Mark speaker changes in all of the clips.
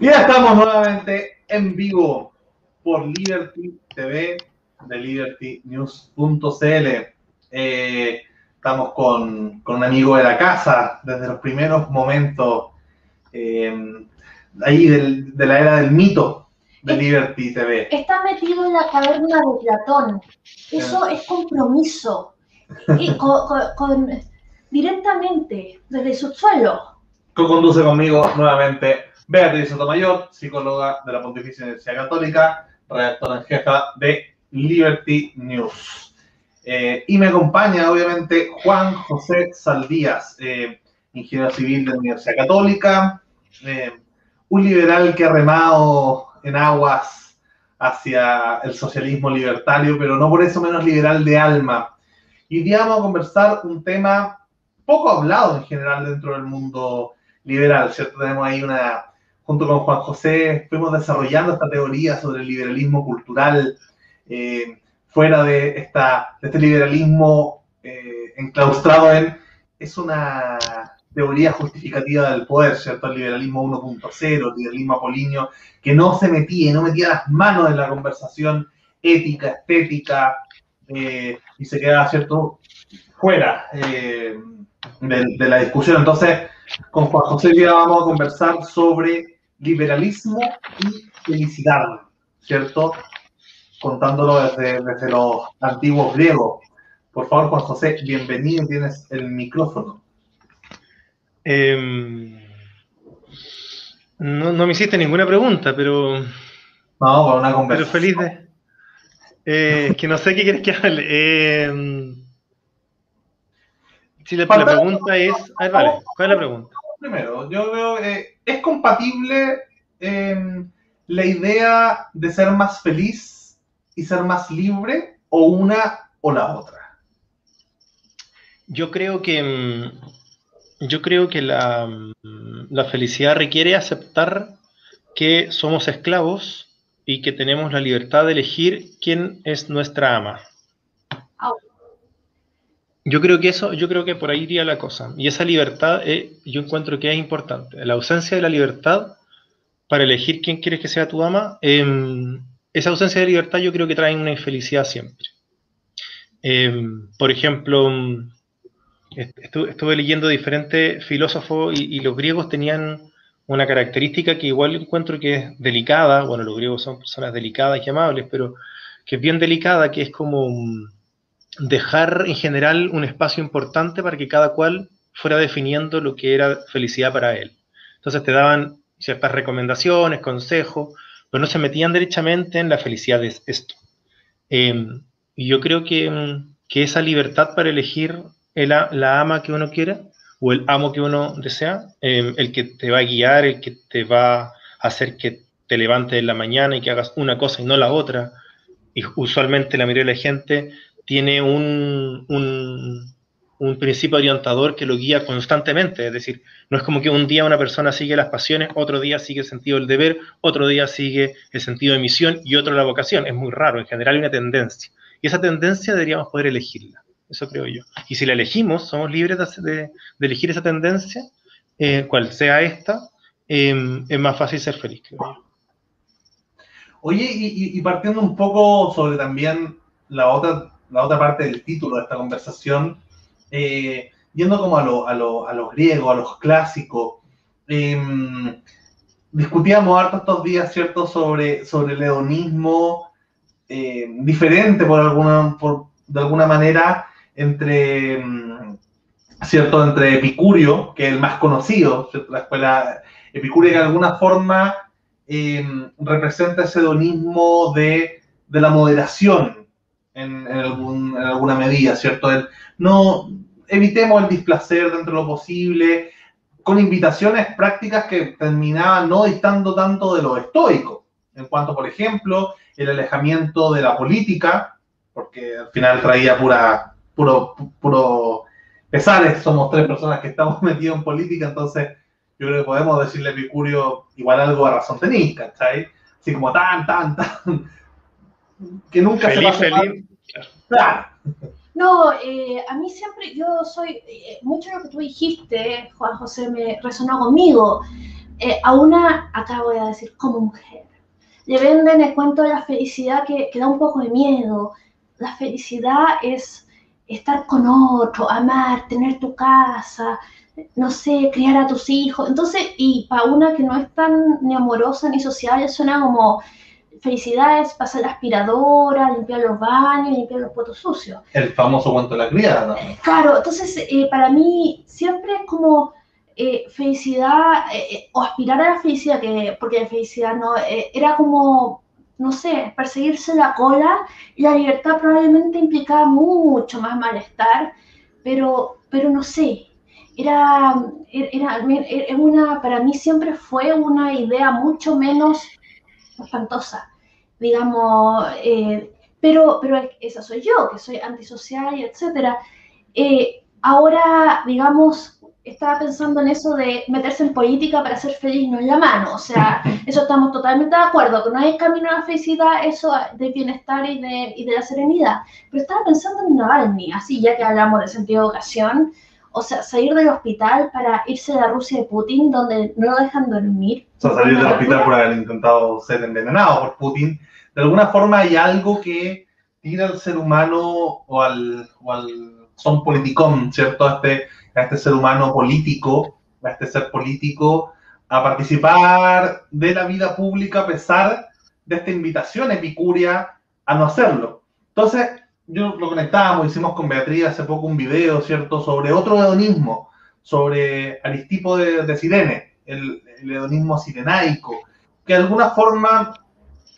Speaker 1: Ya estamos nuevamente en vivo por Liberty TV de libertynews.cl. Eh, estamos con, con, un amigo de la casa desde los primeros momentos eh, ahí del, de la era del mito de Liberty TV.
Speaker 2: Está metido en la caverna de Platón. Eso es compromiso. Y con, con, directamente desde su suelo.
Speaker 1: Co-conduce conmigo nuevamente Beatriz Sotomayor, psicóloga de la Pontificia Universidad Católica, redactora en jefa de Liberty News. Eh, y me acompaña, obviamente, Juan José Saldías, eh, ingeniero civil de la Universidad Católica, eh, un liberal que ha remado en aguas hacia el socialismo libertario, pero no por eso menos liberal de alma. Y hoy vamos a conversar un tema poco hablado en general dentro del mundo liberal, ¿cierto? Tenemos ahí una, junto con Juan José, fuimos desarrollando esta teoría sobre el liberalismo cultural, eh, fuera de, esta, de este liberalismo eh, enclaustrado en, es una teoría justificativa del poder, ¿cierto? El liberalismo 1.0, el liberalismo apolíneo, que no se metía, no metía las manos en la conversación ética, estética, eh, y se quedaba, ¿cierto?, fuera de, la discusión. Entonces, con Juan José ya vamos a conversar sobre liberalismo y felicidad, ¿cierto? Contándolo desde, desde los antiguos griegos. Por favor, Juan José, bienvenido, tienes el micrófono.
Speaker 3: Eh, no, no, me hiciste ninguna pregunta, pero.
Speaker 1: No, con una conversación.
Speaker 3: Pero feliz de. Eh, que no sé qué quieres que hable. Eh, si la, la, pregunta es. A ver, vale, ¿cuál es la pregunta?
Speaker 1: Primero, yo veo que ¿es compatible eh, la idea de ser más feliz y ser más libre o una o la otra?
Speaker 3: Yo creo que mm, yo creo que la, mm, la felicidad requiere aceptar que somos esclavos y que tenemos la libertad de elegir quién es nuestra ama. Yo creo que eso, yo creo que por ahí iría la cosa. Y esa libertad, eh, yo encuentro que es importante. La ausencia de la libertad para elegir quién quieres que sea tu ama, eh, esa ausencia de libertad yo creo que trae una infelicidad siempre. Eh, por ejemplo, estuve, estuve, leyendo diferentes filósofos y, los griegos tenían una característica que igual encuentro que es delicada. Bueno, los griegos son personas delicadas y amables, pero que es bien delicada, que es como dejar en general un espacio importante para que cada cual fuera definiendo lo que era felicidad para él. Entonces te daban ciertas recomendaciones, consejos, pero no se metían derechamente en la felicidad de esto. Eh, y yo creo que, que, esa libertad para elegir el, la ama que uno quiera o el amo que uno desea, eh, el que te va a guiar, el que te va a hacer que te levantes en la mañana y que hagas una cosa y no la otra, y usualmente la mayoría de la gente tiene un, un, principio orientador que lo guía constantemente. Es decir, no es como que un día una persona sigue las pasiones, otro día sigue el sentido del deber, otro día sigue el sentido de misión y otro la vocación. Es muy raro, en general hay una tendencia. Y esa tendencia deberíamos poder elegirla. Eso creo yo. Y si la elegimos, somos libres de, elegir esa tendencia, eh, cual sea esta, eh, es más fácil ser feliz, creo yo.
Speaker 1: Oye, y partiendo un poco sobre también la otra la otra parte del título de esta conversación, eh, yendo como a, lo, a, lo, a, los griegos, a los clásicos. Eh, discutíamos harto estos días, ¿cierto?, sobre, sobre el hedonismo eh, diferente por alguna, por, de alguna manera entre, ¿cierto?, entre Epicurio, que es el más conocido, la escuela Epicurio, que de alguna forma representa ese hedonismo de, de la moderación, en, en, algún, en, alguna medida, ¿cierto? El, no evitemos el displacer dentro de lo posible, con invitaciones prácticas que terminaban no distando tanto de lo estoico, en cuanto, por ejemplo, el alejamiento de la política, porque al final traía pura, puro, puro pesares, somos tres personas que estamos metidos en política, entonces yo creo que podemos decirle a Epicurio igual algo a razón tenéis, ¿cachai? Así como tan, tan, tan, que nunca
Speaker 3: feliz,
Speaker 1: se
Speaker 3: va a feliz.
Speaker 1: Claro.
Speaker 2: No, eh, a mí siempre, yo soy, eh, mucho de lo que tú dijiste, Juan José, me resonó conmigo, eh, a una, acá voy a decir, como mujer, le venden el cuento de la felicidad que, da un poco de miedo. La felicidad es estar con otro, amar, tener tu casa, no sé, criar a tus hijos. Entonces, y para una que no es tan ni amorosa ni sociable, suena como felicidades, pasar la aspiradora, limpiar los baños, limpiar los potos sucios.
Speaker 1: El famoso cuento de la criada, ¿no?
Speaker 2: Eh, claro, entonces eh, para mí siempre es como eh, felicidad o aspirar a la felicidad, que, porque la felicidad no, era como, no sé, perseguirse la cola y la libertad probablemente implicaba mucho más malestar, pero, pero no sé, era, era, era una, para mí siempre fue una idea mucho menos espantosa, digamos, eh, pero, pero esa soy yo, que soy antisocial y etcétera. Eh, ahora, digamos, estaba pensando en eso de meterse en política para ser feliz no en la mano, o sea, eso estamos totalmente de acuerdo, que no hay camino a la felicidad, eso de bienestar y de, y de la serenidad, pero estaba pensando en Navalny, así ya que hablamos de sentido de ocasión, o sea, salir del hospital para irse a la Rusia de Putin, donde no lo dejan dormir.
Speaker 1: O sea, salir del hospital por haber intentado ser envenenado por Putin. De alguna forma hay algo que tira al ser humano o al, o al son politicón, ¿cierto? A este, a este ser humano político, a este ser político, a participar de la vida pública a pesar de esta invitación epicúrea a no hacerlo. Entonces, yo lo conectábamos, hicimos con Beatriz hace poco un video, ¿cierto?, sobre otro hedonismo, sobre Aristipo de, de Sirene, el, hedonismo sirenaico, que de alguna forma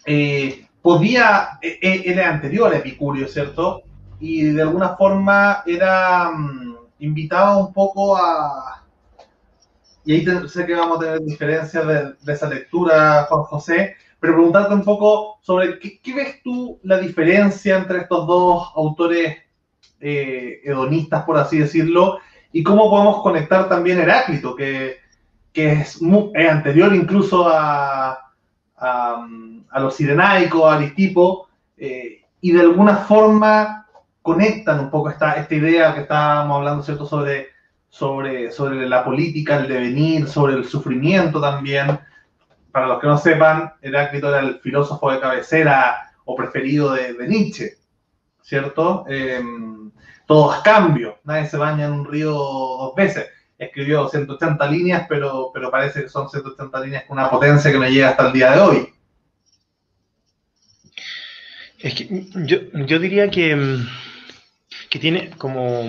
Speaker 1: eh, podía, e, e, era anterior a Epicurio, ¿cierto? Y de alguna forma era, um, un poco a, y ahí sé que vamos a tener diferencias de, de esa lectura, Juan José, pero preguntarte un poco sobre qué, ves tú la diferencia entre estos dos autores eh, hedonistas, por así decirlo, y cómo podemos conectar también Heráclito, que, que es, anterior incluso a, a, a los sirenaicos, a Aristipo, eh, y de alguna forma conectan un poco esta, esta idea que estábamos hablando, ¿cierto?, sobre, sobre, sobre la política, el devenir, sobre el sufrimiento también para los que no sepan, Heráclito era el filósofo de cabecera o preferido de, Nietzsche, ¿cierto? Eh, todo es cambio, nadie se baña en un río dos veces. Escribió 180 líneas, pero, pero parece que son 180 líneas con una potencia que me llega hasta el día de hoy.
Speaker 3: Es que yo, yo diría que, que tiene como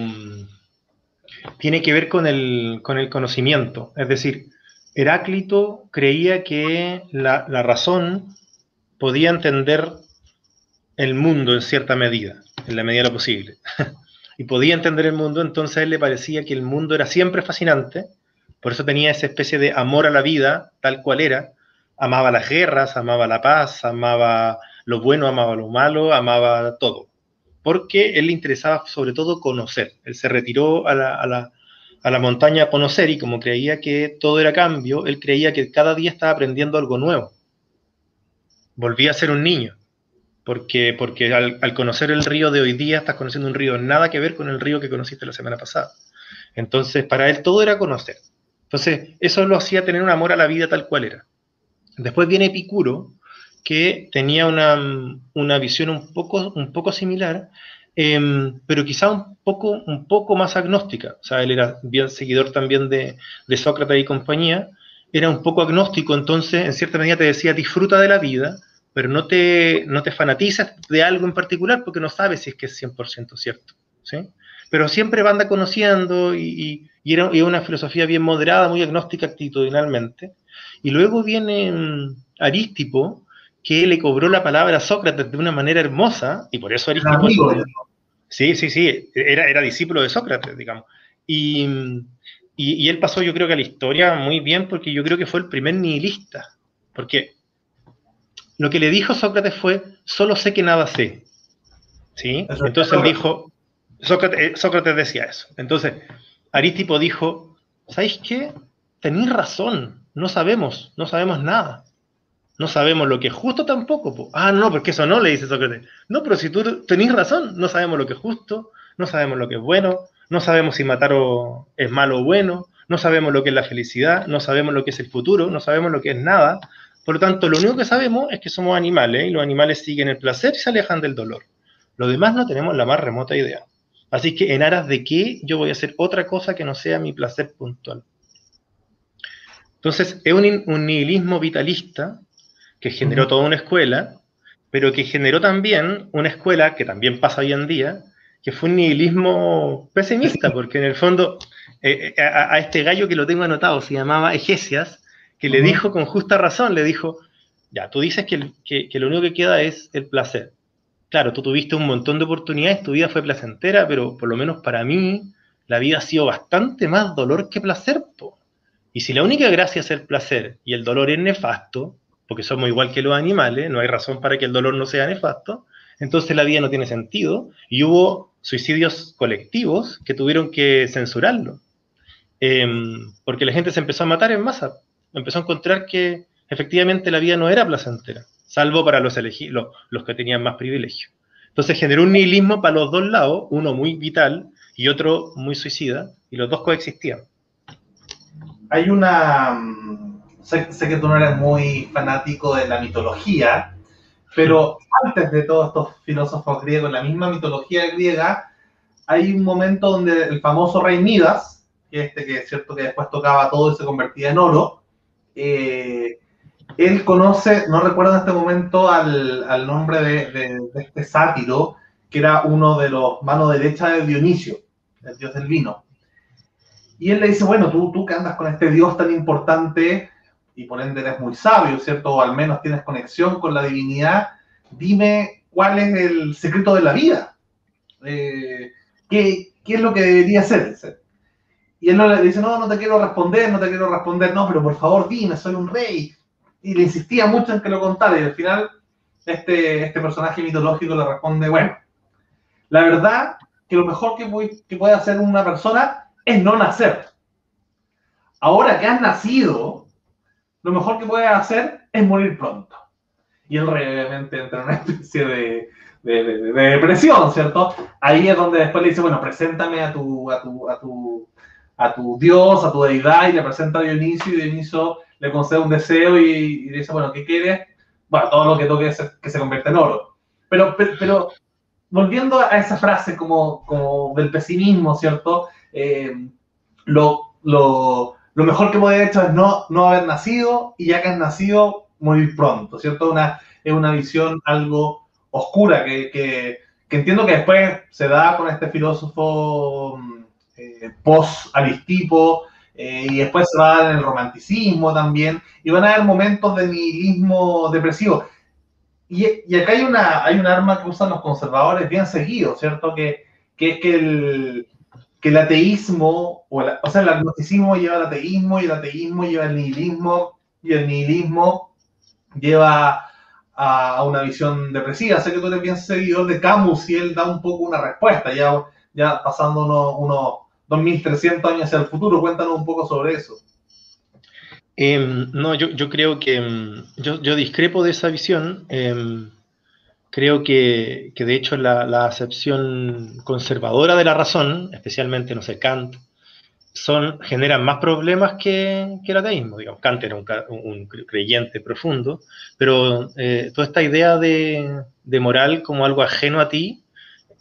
Speaker 3: tiene que ver con el, con el conocimiento. Es decir, Heráclito creía que la, razón podía entender el mundo en cierta medida, en la medida de lo posible. y podía entender el mundo, entonces él le parecía que el mundo era siempre fascinante, por eso tenía esa especie de amor a la vida, tal cual era. Amaba las guerras, amaba la paz, amaba lo bueno, amaba lo malo, amaba todo. Porque él le interesaba sobre todo conocer. Él se retiró a la, a la montaña a conocer y como creía que todo era cambio, él creía que cada día estaba aprendiendo algo nuevo. Volvía a ser un niño, porque, porque al, conocer el río de hoy día estás conociendo un río nada que ver con el río que conociste la semana pasada. Entonces, para él todo era conocer. Entonces, eso lo hacía tener un amor a la vida tal cual era. Después viene Epicuro, que tenía una, una visión un poco, un poco similar, Em, pero quizá un poco, un poco más agnóstica. O sea, él era bien seguidor también de, de Sócrates y compañía, era un poco agnóstico, entonces en cierta medida te decía, disfruta de la vida, pero no te, no te fanatizas de algo en particular porque no sabes si es que es 100% cierto. ¿sí? Pero siempre anda conociendo y, y, era, y, una filosofía bien moderada, muy agnóstica actitudinalmente. Y luego viene mm, Aristipo, que le cobró la palabra a Sócrates de una manera hermosa, y por eso Aristóteles... Sí, sí, sí, era, era discípulo de Sócrates, digamos. Y, y, él pasó, yo creo que a la historia muy bien, porque yo creo que fue el primer nihilista. Porque lo que le dijo Sócrates fue, solo sé que nada sé. ¿Sí? Entonces él dijo, Sócrates, eh, Sócrates decía eso. Entonces, Aristipo dijo, ¿sabéis qué? Tenéis razón, no sabemos, no sabemos nada. No sabemos lo que es justo tampoco. Ah, no, porque eso no, le dice Sócrates. No, pero si tú tenés razón, no sabemos lo que es justo, no sabemos lo que es bueno, no sabemos si matar es malo o bueno, no sabemos lo que es la felicidad, no sabemos lo que es el futuro, no sabemos lo que es nada. Por lo tanto, lo único que sabemos es que somos animales y los animales siguen el placer y se alejan del dolor. Lo demás no tenemos la más remota idea. Así que en aras de qué yo voy a hacer otra cosa que no sea mi placer puntual. Entonces, es un, nihilismo vitalista que generó toda una escuela, pero que generó también una escuela que también pasa hoy en día, que fue un nihilismo pesimista, porque en el fondo eh, eh, a, este gallo que lo tengo anotado, se llamaba Egesias, que le dijo con justa razón, le dijo, ya, tú dices que, que, lo único que queda es el placer. Claro, tú tuviste un montón de oportunidades, tu vida fue placentera, pero por lo menos para mí la vida ha sido bastante más dolor que placer. Y si la única gracia es el placer y el dolor es nefasto, porque somos igual que los animales, no hay razón para que el dolor no sea nefasto, entonces la vida no tiene sentido y hubo suicidios colectivos que tuvieron que censurarlo. Em, porque la gente se empezó a matar en masa, empezó a encontrar que efectivamente la vida no era placentera, salvo para los, los, los que tenían más privilegio. Entonces generó un nihilismo para los dos lados, uno muy vital y otro muy suicida, y los dos coexistían.
Speaker 1: Hay una... Mm, sé, sé que tú no eres muy fanático de la mitología, pero antes de todos estos filósofos griegos, la misma mitología griega, hay un momento donde el famoso rey Midas, que este que es cierto que después tocaba todo y se convertía en oro, eh, él conoce, no recuerdo en este momento al, al nombre de, este sátiro, que era uno de los manos derechas de Dionisio, el dios del vino. Y él le dice, bueno, tú, tú que andas con este dios tan importante y por ende eres muy sabio, ¿cierto? O al menos tienes conexión con la divinidad, dime cuál es el secreto de la vida. Eh, ¿qué, ¿qué, es lo que debería hacer? Y él no le dice, no, no te quiero responder, no te quiero responder, no, pero por favor dime, soy un rey. Y le insistía mucho en que lo contara y al final este, este personaje mitológico le responde, bueno, la verdad que lo mejor que, que puede hacer una persona es no nacer. Ahora que has nacido, lo mejor que puedes hacer es morir pronto. Y él realmente entra en una especie de, de, de, depresión, ¿cierto? Ahí es donde después le dice, bueno, preséntame a a tu, a tu a tu dios, a tu deidad, y le presenta a Dionisio, y Dionisio le concede un deseo y, dice, bueno, ¿qué quieres? Bueno, todo lo que toque es que se convierte en oro. Pero, pero, volviendo a esa frase como, como del pesimismo, ¿cierto? Eh, lo, lo, lo, mejor que puede haber hecho es no, no haber nacido y ya que has nacido, morir pronto, ¿cierto? Una, es una visión algo oscura que, que, que entiendo que después se da con este filósofo eh, post-aristipo, eh, y después se va a dar el romanticismo también, y van a haber momentos de nihilismo depresivo. Y, y, acá hay, una, hay un arma que usan los conservadores bien seguido, ¿cierto? Que, que es que el, que el ateísmo, o, o, sea, el agnosticismo lleva al ateísmo, y el ateísmo lleva al nihilismo, y el nihilismo lleva a una visión depresiva. Sé que tú eres bien seguidor de Camus y él da un poco una respuesta, ya, ya pasando unos, unos 2.300 años hacia el futuro. Cuéntanos un poco sobre eso.
Speaker 3: Eh, no, yo, creo que em, yo, discrepo de esa visión. Eh, creo que, que, de hecho la, la, acepción conservadora de la razón, especialmente, no sé, Kant, son, generan más problemas que, que el ateísmo. Kant era un, un creyente profundo, pero eh, toda esta idea de, de moral como algo ajeno a ti,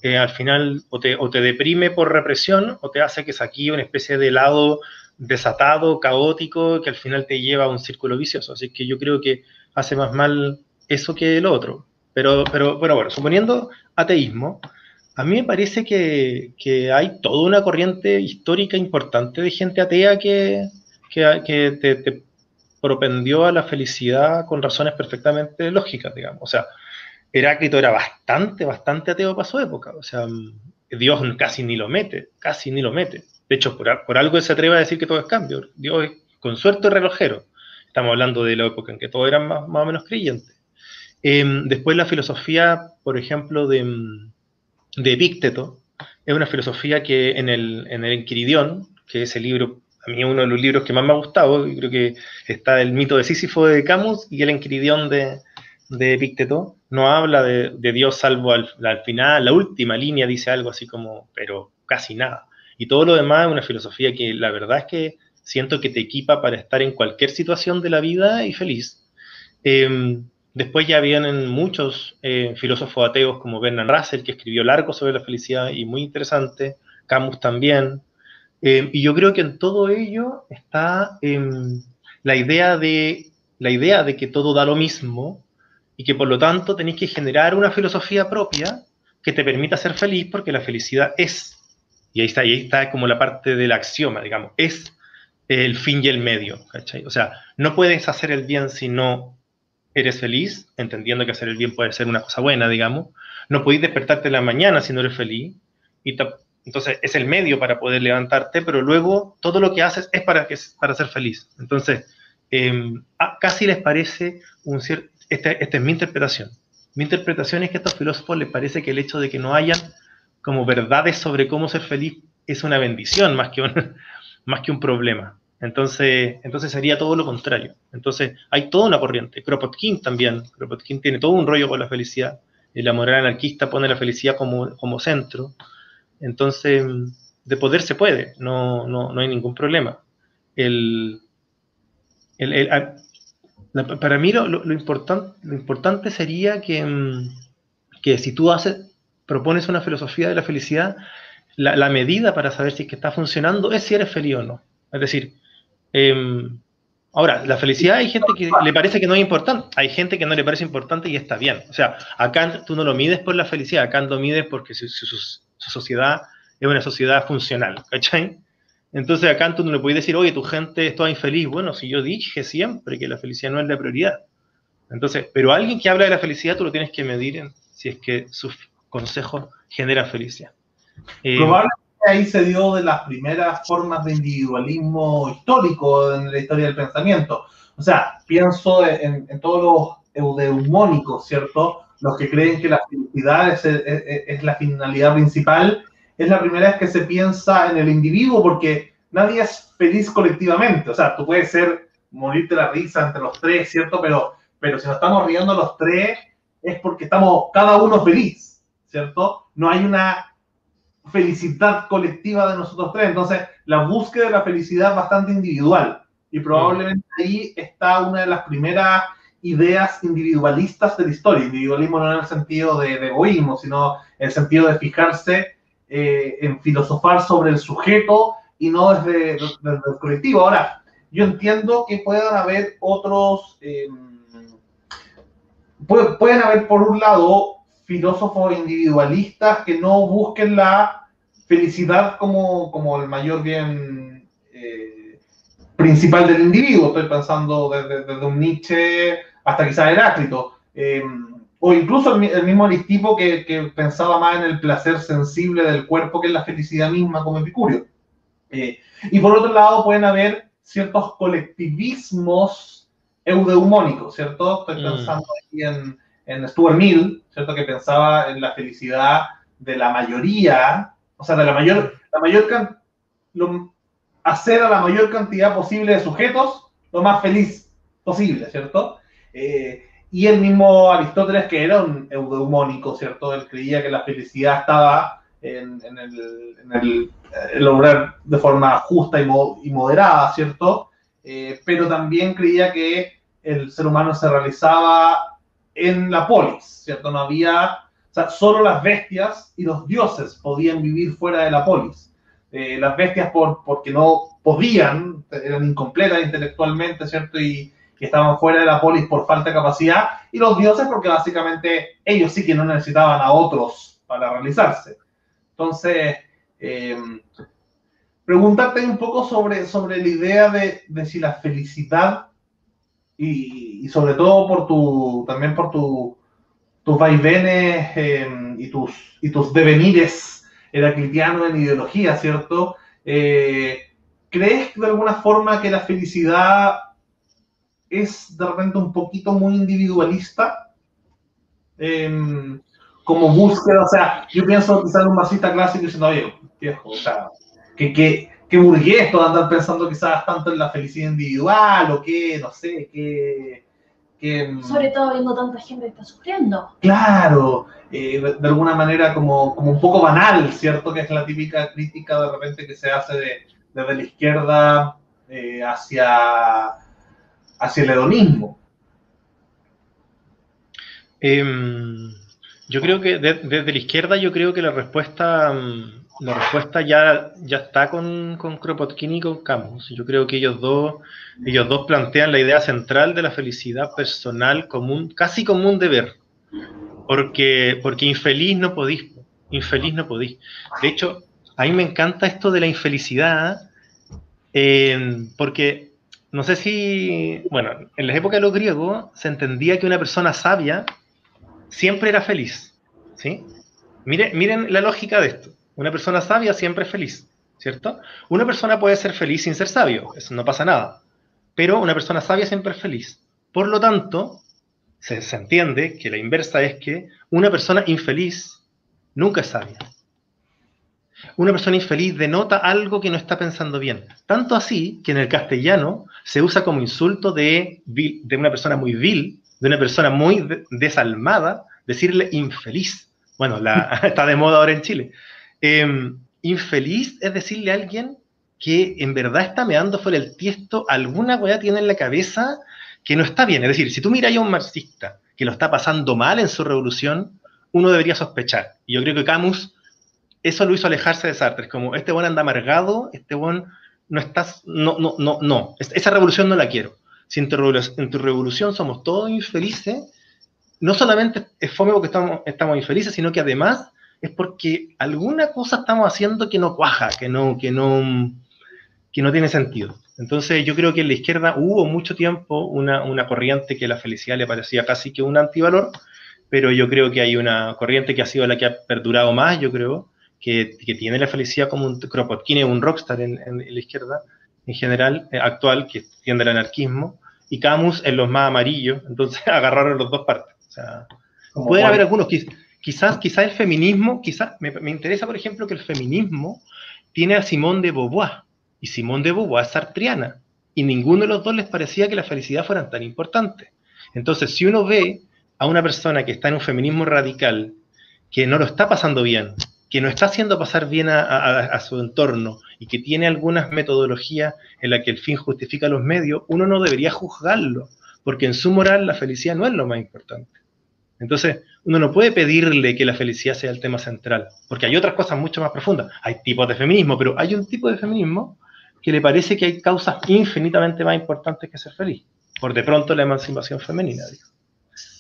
Speaker 3: al final o te, o te, deprime por represión o te hace que saque una especie de lado desatado, caótico, que al final te lleva a un círculo vicioso. Así que yo creo que hace más mal eso que lo otro. Pero, pero bueno, bueno, suponiendo ateísmo, a mí me parece que, que hay toda una corriente histórica importante de gente atea que, que, que te, te propendió a la felicidad con razones perfectamente lógicas, digamos. O sea, Heráclito era bastante, bastante ateo para su época. O sea, Dios casi ni lo mete, casi ni lo mete. De hecho, por, por algo se atreve a decir que todo es cambio. Dios con suerte relojero. Estamos hablando de la época en que todos eran más, o menos creyentes. Eh, después la filosofía, por ejemplo, de, de Epícteto, es una filosofía que en el, en el Enquiridión, que es el libro, a mí es uno de los libros que más me ha gustado, creo que está el mito de Sísifo de Camus y el Enquiridión de, de Epicteto no habla de, Dios salvo al, al, final, la última línea dice algo así como, pero casi nada. Y todo lo demás es una filosofía que la verdad es que siento que te equipa para estar en cualquier situación de la vida y feliz. Em, después ya vienen muchos eh, filósofos ateos como Bernard Russell, que escribió largo sobre la felicidad y muy interesante, Camus también. Em, y yo creo que en todo ello está em, la, idea de, la idea de que todo da lo mismo y que por lo tanto tenéis que generar una filosofía propia que te permita ser feliz porque la felicidad es. Y ahí está, ahí está como la parte del axioma, digamos, es el fin y el medio. O sea, no puedes hacer el bien si no eres feliz, entendiendo que hacer el bien puede ser una cosa buena, digamos. No podéis despertarte en la mañana si no eres feliz. Y entonces es el medio para poder levantarte, pero luego todo lo que haces es para, que, para ser feliz. Entonces, em, casi les parece un cierto... Esta, es mi interpretación. Mi interpretación es que a estos filósofos les parece que el hecho de que no hayan como verdades sobre cómo ser feliz es una bendición más que un, más que un problema. Entonces, entonces sería todo lo contrario. Entonces, hay toda una corriente. Kropotkin también. Kropotkin tiene todo un rollo con la felicidad. Y la moral anarquista pone la felicidad como, como centro. Entonces, de poder se puede, no, no, no hay ningún problema. El, para mí lo, importante, sería que, que si tú haces, propones una filosofía de la felicidad, la, medida para saber si es que está funcionando es si eres feliz o no. Es decir, Em, ahora, la felicidad hay gente que le parece que no es importante, hay gente que no le parece importante y está bien. O sea, acá tú no lo mides por la felicidad, acá lo mides porque su, sociedad es una sociedad funcional, ¿cachai? Entonces acá tú no le puedes decir, oye, tu gente está infeliz. Bueno, si yo dije siempre que la felicidad no es la prioridad. Entonces, pero alguien que habla de la felicidad tú lo tienes que medir en, si es que sus consejos generan felicidad.
Speaker 1: Eh, ahí se dio de las primeras formas de individualismo histórico en la historia del pensamiento. O sea, pienso en, todos los eudeumónicos, ¿cierto? Los que creen que la felicidad es, la finalidad principal. Es la primera vez que se piensa en el individuo porque nadie es feliz colectivamente. O sea, tú puedes ser, morirte la risa entre los tres, ¿cierto? Pero, pero si nos estamos riendo los tres es porque estamos cada uno feliz, ¿cierto? No hay una felicidad colectiva de nosotros tres. Entonces, la búsqueda de la felicidad es bastante individual y probablemente ahí está una de las primeras ideas individualistas de la historia. Individualismo no en el sentido de, egoísmo, sino en el sentido de fijarse eh, en filosofar sobre el sujeto y no desde, el colectivo. Ahora, yo entiendo que puedan haber otros, em, pueden haber por un lado filósofos individualistas que no busquen la felicidad como, como el mayor bien eh, principal del individuo. Estoy pensando desde, un Nietzsche hasta quizás Heráclito. O incluso el, mismo Aristipo que, que, pensaba más en el placer sensible del cuerpo que en la felicidad misma como Epicurio. Eh, y por otro lado pueden haber ciertos colectivismos eudeumónicos, ¿cierto? Estoy mm. pensando aquí en, en Stuart Mill, ¿cierto? Que pensaba en la felicidad de la mayoría, o sea, de la mayor, la mayor hacer a la mayor cantidad posible de sujetos lo más feliz posible, ¿cierto? Eh, y el mismo Aristóteles, que era un eudeumónico, ¿cierto? Él creía que la felicidad estaba en, el, lograr de forma justa y, moderada, ¿cierto? Eh, pero también creía que el ser humano se realizaba en la polis, ¿cierto? No había, o sea, solo las bestias y los dioses podían vivir fuera de la polis. Eh, las bestias por, porque no podían, eran incompletas intelectualmente, ¿cierto? Y, estaban fuera de la polis por falta de capacidad, y los dioses porque básicamente ellos sí que no necesitaban a otros para realizarse. Entonces, eh, preguntarte un poco sobre, sobre la idea de, de si la felicidad y, sobre todo por tu, también por tu, tus vaivenes em, y, tus, y tus devenires heraclitianos en ideología, ¿cierto? Eh, ¿Crees de alguna forma que la felicidad es de repente un poquito muy individualista? Em, como búsqueda, o sea, yo pienso quizás un marxista clásico diciendo, oye, viejo, o sea, que, que, que burgués todo andar pensando quizás tanto en la felicidad individual o que, no sé, que...
Speaker 2: Mm, Sobre todo viendo tanta gente que está sufriendo.
Speaker 1: Claro, eh, de, alguna manera como, como un poco banal, ¿cierto? Que es la típica crítica de repente que se hace de, desde la izquierda eh, hacia, hacia el hedonismo.
Speaker 3: Em, yo creo que desde la izquierda yo creo que la respuesta mm, la respuesta ya, ya está con, con Kropotkin y con Camus. Yo creo que ellos dos, ellos dos plantean la idea central de la felicidad personal como un, casi como un deber. Porque, porque infeliz no podís, infeliz no podís. De hecho, a mí me encanta esto de la infelicidad, eh, porque no sé si, bueno, en la época de los griegos se entendía que una persona sabia siempre era feliz. ¿sí? Miren, miren la lógica de esto. Una persona sabia siempre es feliz, ¿cierto? Una persona puede ser feliz sin ser sabio, eso no pasa nada. Pero una persona sabia siempre es feliz. Por lo tanto, se, se entiende que la inversa es que una persona infeliz nunca es sabia. Una persona infeliz denota algo que no está pensando bien. Tanto así que en el castellano se usa como insulto de, de una persona muy vil, de una persona muy desalmada, decirle infeliz. Bueno, la, está de moda ahora en Chile. Em, infeliz es decirle a alguien que en verdad está meando fuera el tiesto, alguna weá tiene en la cabeza que no está bien. Es decir, si tú miras a un marxista que lo está pasando mal en su revolución, uno debería sospechar. Y yo creo que Camus eso lo hizo alejarse de Sartre. Como, este buen anda amargado, este buen no estás, no, no, no, no, esa revolución no la quiero. Si en tu, en tu revolución somos todos infelices, no solamente es fome porque estamos, estamos infelices, sino que además es porque alguna cosa estamos haciendo que no cuaja, que no, que no, que no tiene sentido. Entonces yo creo que en la izquierda hubo mucho tiempo una, una corriente que la felicidad le parecía casi que un antivalor, pero yo creo que hay una corriente que ha sido la que ha perdurado más, yo creo, que, que tiene la felicidad como un Kropotkin, un rockstar en, en, la izquierda en general, eh, actual, que tiende al anarquismo, y Camus en los más amarillos, entonces agarraron los dos partes. O sea, pueden haber algunos Quizás, quizás el feminismo, quizás, me, me, interesa, por ejemplo, que el feminismo tiene a Simón de Beauvoir, y Simón de Beauvoir es sartriana, y ninguno de los dos les parecía que la felicidad fuera tan importante. Entonces, si uno ve a una persona que está en un feminismo radical, que no lo está pasando bien, que no está haciendo pasar bien a, su entorno y que tiene algunas metodologías en las que el fin justifica los medios, uno no debería juzgarlo, porque en su moral la felicidad no es lo más importante. Entonces, uno no puede pedirle que la felicidad sea el tema central, porque hay otras cosas mucho más profundas. Hay tipos de feminismo, pero hay un tipo de feminismo que le parece que hay causas infinitamente más importantes que ser feliz. Por de pronto la emancipación femenina. Digo.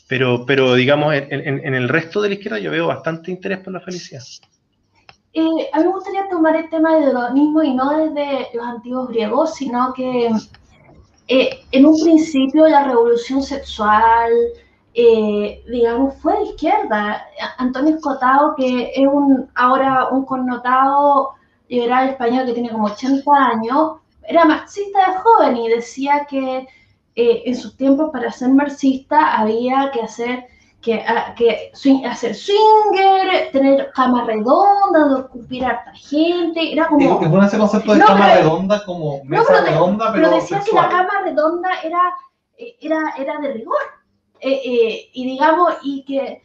Speaker 3: Pero, pero, digamos, en, el resto de la izquierda yo veo bastante interés por la felicidad.
Speaker 2: Eh, a mí me gustaría tomar el tema del hedonismo y no desde los antiguos griegos, sino que eh, en un principio la revolución sexual, eh, digamos, fue de izquierda. Antonio Escotado, que es un, ahora un connotado liberal español que tiene como 80 años, era marxista de joven y decía que eh, en sus tiempos para ser marxista había que hacer que, que swing, hacer swinger, tener cama redonda, a harta gente, era como...
Speaker 1: Es bueno ese concepto de no, cama pero, redonda como mesa no, pero, redonda, pero,
Speaker 2: pero decía sexual. que la cama redonda era, era, era de rigor. Eh, eh, y digamos, y que,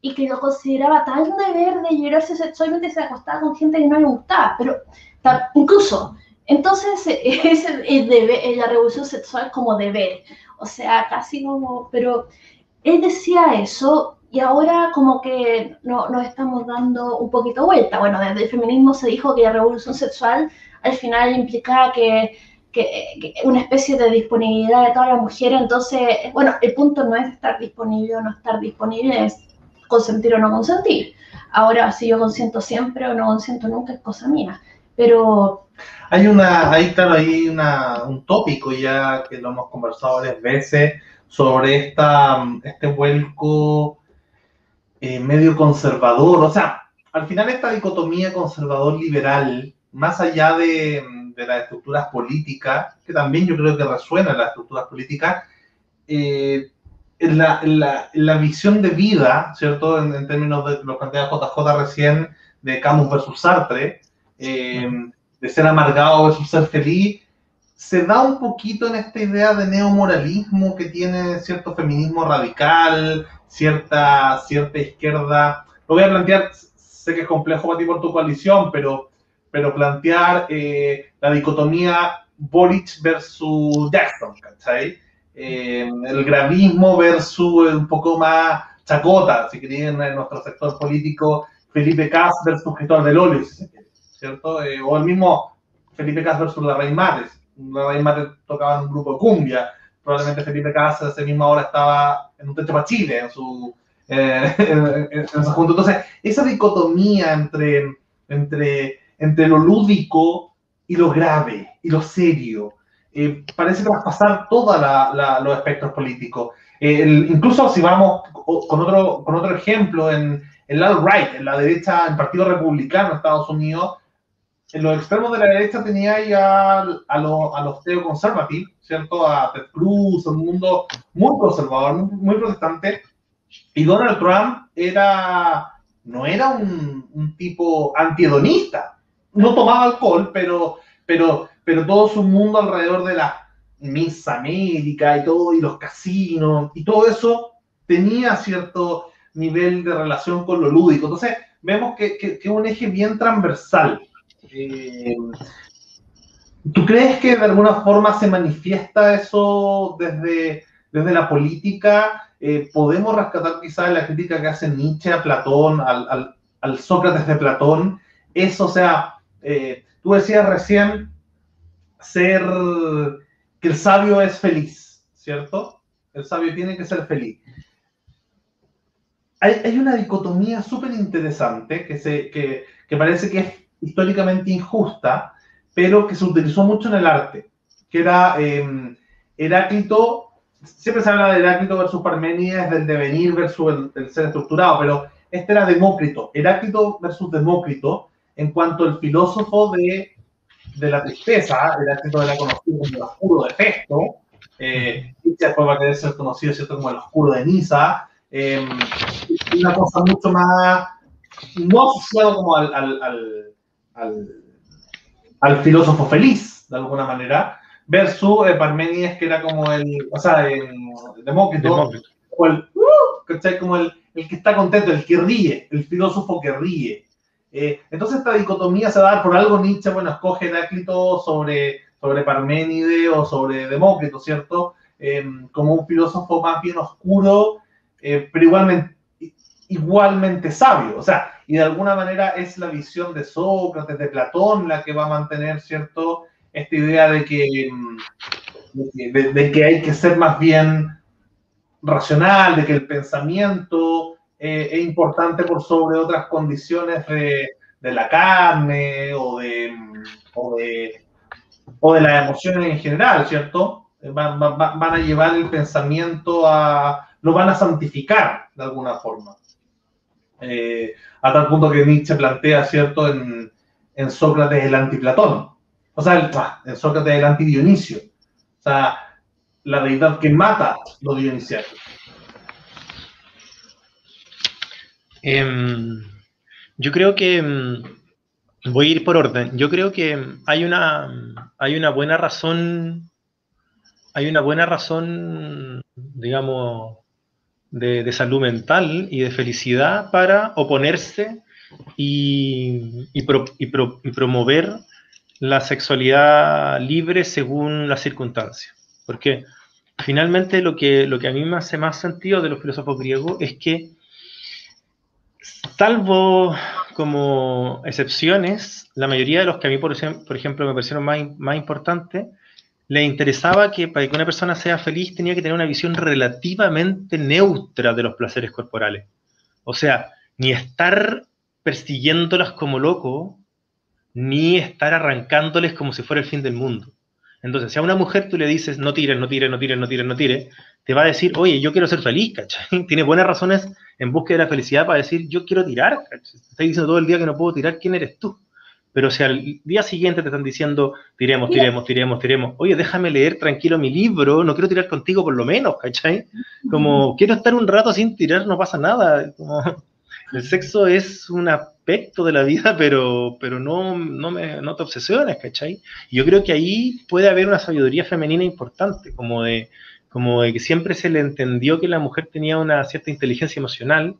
Speaker 2: y que lo consideraba tan deber de liberarse sexualmente se acostaba con gente que no le gustaba, pero incluso, entonces es el, el deber, la revolución sexual como deber, o sea, casi como, pero él decía eso y ahora como que no, nos estamos dando un poquito vuelta. Bueno, desde el feminismo se dijo que la revolución sexual al final implicaba que que, una especie de disponibilidad de toda la mujer. Entonces, bueno, el punto no es estar disponible o no estar disponible, es consentir o no consentir. Ahora, si yo consiento siempre o no consiento nunca, es cosa mía. Pero...
Speaker 1: Hay una, ahí claro, hay una, un tópico ya que lo hemos conversado varias veces sobre esta, este vuelco eh, medio conservador. O sea, al final esta dicotomía conservador-liberal, más allá de, de las estructuras políticas, que también yo creo que resuena en las estructuras políticas, eh, en, la, en, la, en, la, visión de vida, ¿cierto? En, en términos de lo que JJ recién, de Camus versus Sartre, eh, de ser amargado versus ser feliz, se da un poquito en esta idea de neomoralismo que tiene cierto feminismo radical, cierta, cierta izquierda. Lo voy a plantear, sé que es complejo para ti por tu coalición, pero pero plantear eh, la dicotomía Boric versus Jackson, ¿cachai? Eh, el gravismo versus un poco más chacota, si querían, en nuestro sector político, Felipe Cas versus Gestor del Olio, ¿cierto? Eh, o el mismo Felipe Cas versus la Rey Mates. La Rey Mates tocaba en un grupo de cumbia, probablemente Felipe Cas a esa misma hora estaba en un techo para Chile, en su, eh, en, en, su junto. Entonces, esa dicotomía entre, entre, entre lo lúdico y lo grave y lo serio, eh, parece traspasar todos los aspectos políticos. Eh, el, incluso si vamos con otro, con otro ejemplo, en, el alt-right, en la derecha, en el Partido Republicano de Estados Unidos, en los extremos de la derecha tenía a, a, lo, a los teoconservativos, ¿cierto? A Ted Cruz, un mundo muy conservador, muy, muy, protestante. Y Donald Trump era, no era un, un tipo antihedonista. No tomaba alcohol, pero, pero, pero todo su mundo alrededor de la Miss América y todo, y los casinos, y todo eso tenía cierto nivel de relación con lo lúdico. Entonces, vemos que, que, que es un eje bien transversal. Eh, ¿Tú crees que de alguna forma se manifiesta eso desde, desde la política? Eh, ¿Podemos rescatar quizás la crítica que hace Nietzsche a Platón, al, al, al Sócrates de Platón? Eso, o sea, eh, tú decías recién ser que el sabio es feliz, ¿cierto? El sabio tiene que ser feliz. Hay, hay una dicotomía súper interesante que, que, que parece que es históricamente injusta, pero que se utilizó mucho en el arte, que era eh, Heráclito, siempre se habla de Heráclito versus Parménides, del devenir versus el, el, ser estructurado, pero este era Demócrito, Heráclito versus Demócrito, en cuanto al filósofo de, de la tristeza, Heráclito era conocido como el oscuro de Festo, eh, después va a querer ser conocido ¿cierto? como el oscuro de Nisa, eh, una cosa mucho más, no asociado como al, al, al al, al, filósofo feliz, de alguna manera, versus eh, Parménides, que era como el, o sea, el Demócrito. O el, uh, como el, el, que está contento, el que ríe, el filósofo que ríe. Eh, entonces esta dicotomía se va a dar por algo Nietzsche, bueno, escoge Heráclito sobre, sobre Parménides o sobre Demócrito, ¿cierto? Eh, como un filósofo más bien oscuro, eh, pero igualmente, igualmente sabio. O sea, y de alguna manera es la visión de Sócrates, de Platón, la que va a mantener, ¿cierto?, esta idea de que, de, de que hay que ser más bien racional, de que el pensamiento eh, es importante por sobre otras condiciones de, de la carne o de, o de, o de las emociones en general, ¿cierto? Van, van, van a llevar el pensamiento a, lo van a santificar de alguna forma. Eh, a tal punto que Nietzsche plantea, ¿cierto?, en, en Sócrates el antiplatón, o sea, en Sócrates el anti-Dionisio, o sea, la deidad que mata lo dionisiaco.
Speaker 3: Eh, yo creo que mm, voy a ir por orden. Yo creo que hay una, hay una buena razón, hay una buena razón, digamos, de, salud mental y de felicidad para oponerse y, y, pro, y, pro, y, promover la sexualidad libre según las circunstancias. Porque finalmente lo que, lo que a mí me hace más sentido de los filósofos griegos es que, salvo como excepciones, la mayoría de los que a mí, por, ejemplo, por ejemplo me parecieron más, más importantes, le interesaba que para que una persona sea feliz tenía que tener una visión relativamente neutra de los placeres corporales. O sea, ni estar persiguiéndolas como loco, ni estar arrancándoles como si fuera el fin del mundo. Entonces, si a una mujer tú le dices, no tires, no tires, no tires, no tires, no tires, te va a decir, oye, yo quiero ser feliz, ¿cachai? Tiene buenas razones en búsqueda de la felicidad para decir, yo quiero tirar, ¿cachai? Te diciendo todo el día que no puedo tirar, ¿quién eres tú? Pero si al día siguiente te están diciendo, tiremos, tiremos, tiremos, tiremos, oye, déjame leer tranquilo mi libro, no quiero tirar contigo por lo menos, ¿cachai? Como, quiero estar un rato sin tirar, no pasa nada. Como, el sexo es un aspecto de la vida, pero, pero no, no, me, no te obsesiones, ¿cachai? Y yo creo que ahí puede haber una sabiduría femenina importante, como de, como de que siempre se le entendió que la mujer tenía una cierta inteligencia emocional,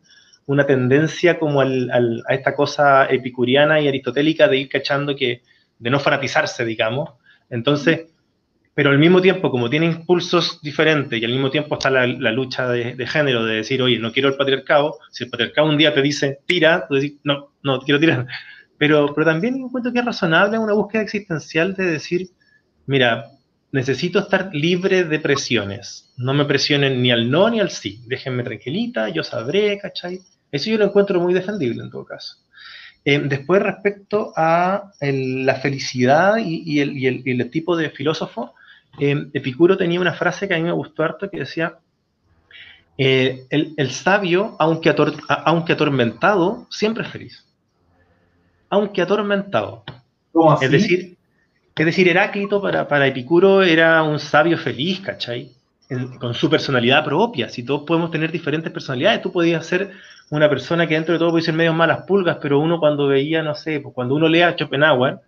Speaker 3: una tendencia como al, al, a esta cosa epicuriana y aristotélica de ir cachando que, de no fanatizarse, digamos, Entonces, pero al mismo tiempo, como tiene impulsos diferentes y al mismo tiempo está la, lucha de, género, de decir, oye, no quiero el patriarcado, si el patriarcado un día te dice, tira, tú dices, no, no, quiero tirar. Pero, pero también encuentro que es razonable una búsqueda existencial de decir, mira, necesito estar libre de presiones. No me presionen ni al no ni al sí. Déjenme tranquilita, yo sabré, ¿cachai? Eso yo lo encuentro muy defendible en todo caso. Eh, después, respecto a la felicidad y, el, tipo de filósofo, eh, Epicuro tenía una frase que a mí me gustó harto que decía, eh, el, sabio, aunque, aunque atormentado, siempre es feliz. Aunque atormentado.
Speaker 1: ¿Cómo así?
Speaker 3: Es decir, es decir, Heráclito para, para Epicuro era un sabio feliz, ¿cachai? Con su personalidad propia. Si todos podemos tener diferentes personalidades, tú podías ser una persona que dentro de todo puede ser medio malas pulgas, pero uno cuando veía, no sé, pues, cuando uno lee a Schopenhauer,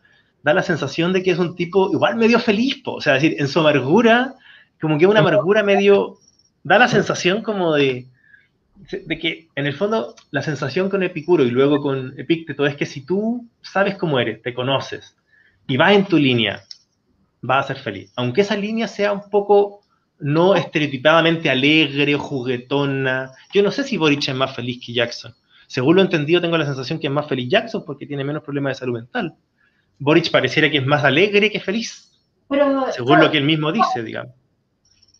Speaker 3: da la sensación de que es un tipo igual medio feliz, o sea, decir, en su amargura, como que una amargura medio, da la sensación como de, de que en el fondo la sensación con Epicuro y luego con Epicteto es que si tú sabes cómo eres, te conoces y vas en tu línea, vas a ser feliz. Aunque esa línea sea un poco no estereotipadamente alegre o juguetona. Yo no sé si Boric es más feliz que Jackson. Según lo entendido, tengo la sensación que es más feliz Jackson porque tiene menos problemas de salud mental. Boric pareciera que es más alegre que feliz. según lo que él mismo dice, digamos.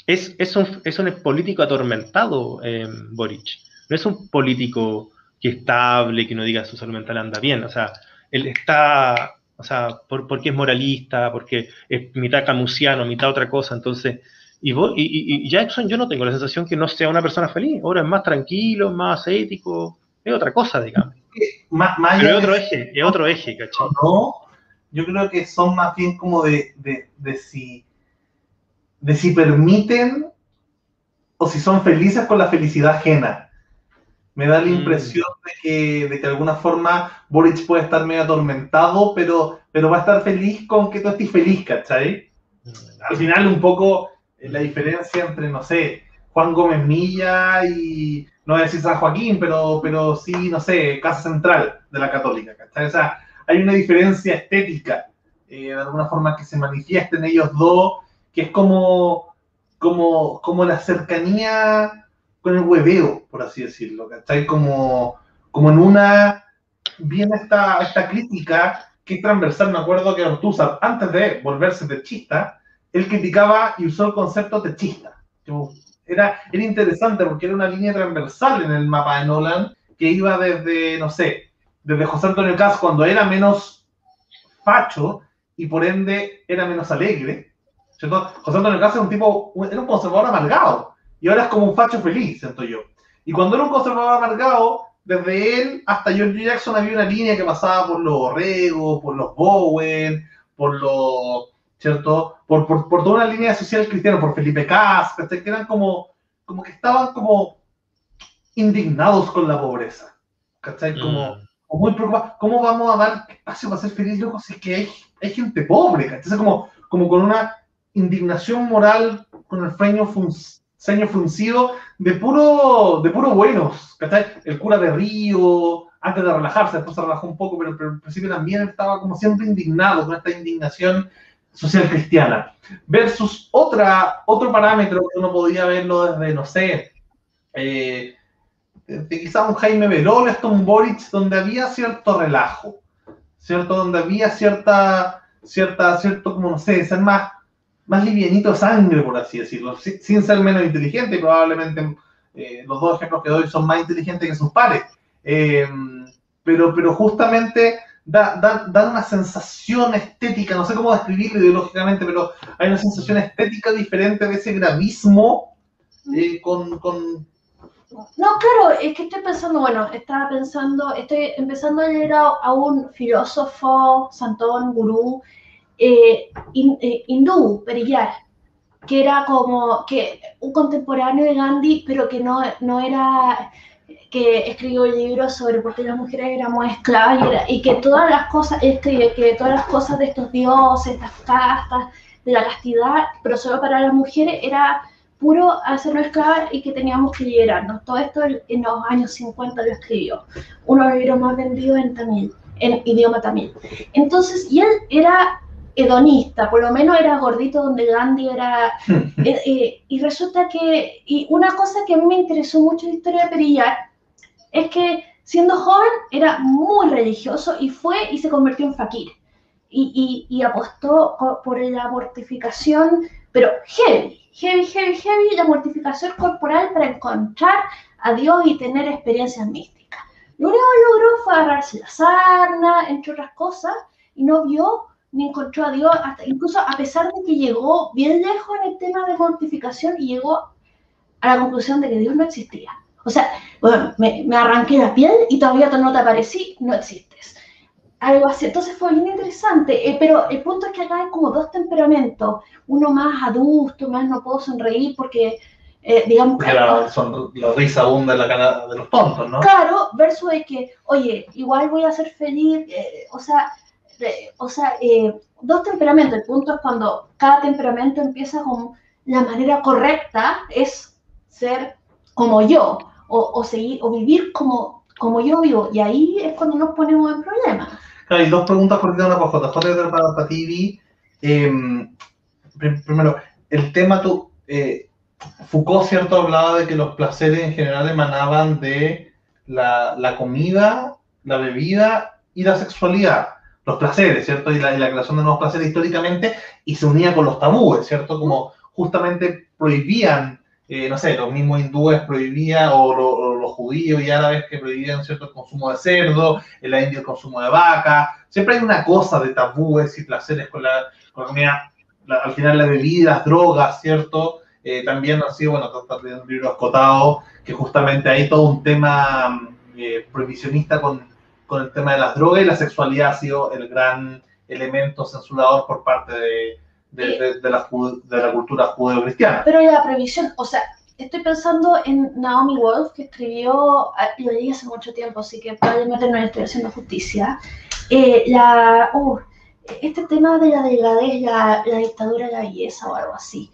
Speaker 3: Es, es, un, es un político atormentado, eh, Boric. No es un político que estable, que no diga su salud mental anda bien. O sea, él está, o sea, porque es moralista, porque es mitad camusiano, mitad otra cosa. Entonces, y, Jackson, yo no tengo la sensación que no sea una persona feliz. Ahora es más tranquilo, más ético, es otra cosa, digamos.
Speaker 1: Más,
Speaker 3: Pero es otro eje, es otro eje, ¿cachai?
Speaker 1: No, yo creo que son más bien como de, de, si, de si permiten o si son felices con la felicidad ajena. Me da la mm. impresión de, que, de que de alguna forma Boric puede estar medio atormentado, pero, pero va a estar feliz con que tú estés feliz, ¿cachai? Mm. Al final un poco la diferencia entre, no sé, Juan Gómez Milla y, no voy a decir San Joaquín, pero, pero sí, no sé, Casa Central de la Católica, ¿cachai? O sea, hay una diferencia estética, eh, de alguna forma, que se manifiesta en ellos dos, que es como, como, como la cercanía con el hueveo, por así decirlo, ¿cachai? Como, como en una, viene esta, esta crítica que es transversal, me acuerdo que Ortúzar, antes de volverse de chista, él criticaba y usó el concepto techista. Era, era interesante porque era una línea transversal en el mapa de Nolan que iba desde, no sé, desde José Antonio Cas cuando era menos facho y por ende era menos alegre. José Antonio Cas era un tipo, era un conservador amargado y ahora es como un facho feliz, siento yo. Y cuando era un conservador amargado, desde él hasta George Jackson había una línea que pasaba por los Orrego, por los Bowen, por los ¿cierto? Por, por, por, toda una línea social cristiana, por Felipe Cas, que eran como, como que estaban como indignados con la pobreza, ¿cachai? Como, mm. muy preocupados, ¿cómo vamos a dar espacio para ser feliz, loco, si es que hay, hay gente pobre, ¿cachai? Como, como con una indignación moral, con el ceño, fruncido, de puro, de puro buenos, ¿cachai? El cura de Río, antes de relajarse, después se relajó un poco, pero, pero al principio también estaba como siempre indignado, con esta indignación social cristiana, versus otra, otro parámetro que uno podía verlo desde, no sé, eh, un Jaime Belol, esto un Boric, donde había cierto relajo, ¿cierto? Donde había cierta, cierta, cierto, como no sé, ser más, más livianito sangre, por así decirlo, sin, ser menos inteligente, probablemente eh, los dos ejemplos que doy son más inteligentes que sus pares. Eh, pero, pero justamente da, una sensación estética, no sé cómo describirlo ideológicamente, pero hay una sensación estética diferente de ese gravismo eh, con,
Speaker 2: No, claro, es que estoy pensando, bueno, estaba pensando, estoy empezando a leer a, un filósofo, santón, gurú, eh, eh, hindú, Periyar, que era como que un contemporáneo de Gandhi, pero que no, no era que escribió libros sobre por qué las mujeres éramos esclavas y, que todas las cosas, escribe que todas las cosas de estos dioses, estas castas, de la castidad, pero solo para las mujeres era puro hacernos esclavas y que teníamos que liberarnos. Todo esto en los años 50 lo escribió. Uno de los libros más vendidos en tamil, en idioma tamil. Entonces, y él era hedonista, por lo menos era gordito donde Gandhi era... eh, eh, y resulta que, y una cosa que a mí me interesó mucho en la historia de Perillar, es que siendo joven era muy religioso y fue y se convirtió en fakir. Y, apostó por la mortificación, pero heavy, heavy, heavy, heavy, la mortificación corporal para encontrar a Dios y tener experiencias místicas. Lo único que logró fue agarrarse la sarna, entre otras cosas, y no vio ni encontró a Dios, hasta, incluso a pesar de que llegó bien lejos en el tema de mortificación y llegó a la conclusión de que Dios no existía. O sea, bueno, me, me arranqué la piel y todavía no te aparecí, no existes. Algo así. Entonces fue bien interesante. eh, pero el punto es que acá hay como dos temperamentos. Uno más adulto, más no puedo sonreír porque, eh, digamos
Speaker 1: Porque la, son, la risa abunda en la cara de los tontos, ¿no?
Speaker 2: Claro, versus de que, oye, igual voy a ser feliz, eh, o sea, de- o sea, eh, dos temperamentos. El punto es cuando cada temperamento empieza con la manera correcta, es ser como yo, o, o seguir, o vivir como, como yo vivo. Y ahí es cuando nos ponemos en problemas.
Speaker 1: Claro, y dos preguntas cortitas, una por JJ para, para TV. Eh, prim- primero, el tema, tú, eh, Foucault, ¿cierto? Hablaba de que los placeres en general emanaban de la, la comida, la bebida y la sexualidad. Los placeres, ¿cierto? Y la, y la creación de nuevos placeres históricamente, y se unía con los tabúes, ¿cierto? Como justamente prohibían, eh, no sé, los mismos hindúes prohibían, o, lo- los judíos y árabes que prohibían, ¿cierto? El consumo de cerdo, en la India el consumo de vaca. Siempre hay una cosa de tabúes y placeres con la, con la comida. La- al final las bebidas, drogas, ¿cierto? Eh, también ha sido, bueno, está un libro escotado, que justamente hay todo un tema eh, prohibicionista con, con el tema de las drogas y la sexualidad ha sido el gran elemento censurador por parte de, de, de- de la, de la cultura judeo-cristiana.
Speaker 2: Pero la previsión, o sea, estoy pensando en Naomi Wolf, que escribió, ah, lo leí hace mucho tiempo, así que probablemente no le estoy haciendo justicia. Eh, la, uh, este tema de la delgadez, la, la dictadura de la belleza o algo así,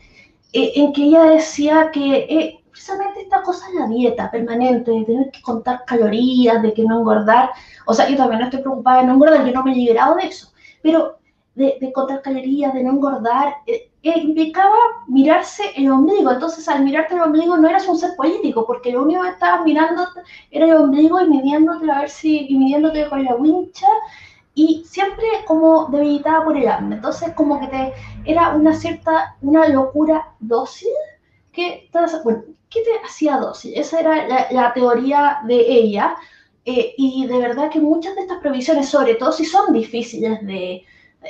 Speaker 2: eh, en que ella decía que eh, precisamente esta cosa es la dieta permanente, de tener que contar calorías, de que no engordar, o sea, yo también no estoy preocupada de no engordar, yo no me he liberado de eso, pero de, de contar calorías, de no engordar, eh, eh, implicaba mirarse el ombligo. Entonces, al mirarte el ombligo no eras un ser político, porque lo único que estabas mirando era el ombligo y midiéndote a ver si, y midiéndote con la wincha, y siempre como debilitada por el hambre. Entonces, como que te era una cierta, una locura dócil que, bueno, ¿qué te hacía dócil? Esa era la, la teoría de ella. eh, y de verdad que muchas de estas previsiones, sobre todo si son difíciles de,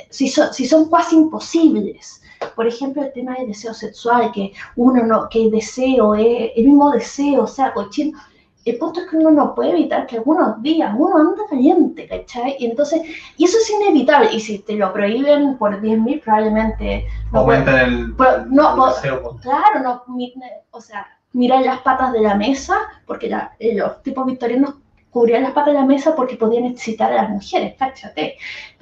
Speaker 2: si son, si son casi imposibles. Por ejemplo, el tema del deseo sexual, que uno no, que el deseo es el mismo deseo, o sea, cochino. El punto es que uno no puede evitar que algunos días uno anda caliente, ¿cachai? Y entonces, y eso es inevitable. Y si te lo prohíben por 10.000, probablemente no
Speaker 1: Aumentan el,
Speaker 2: Pero no,
Speaker 1: el deseo por-
Speaker 2: Claro, no, o sea, mirar las patas de la mesa, porque la- eh, los tipos victorianos cubrían las patas de la mesa porque podían excitar a las mujeres, cáchate.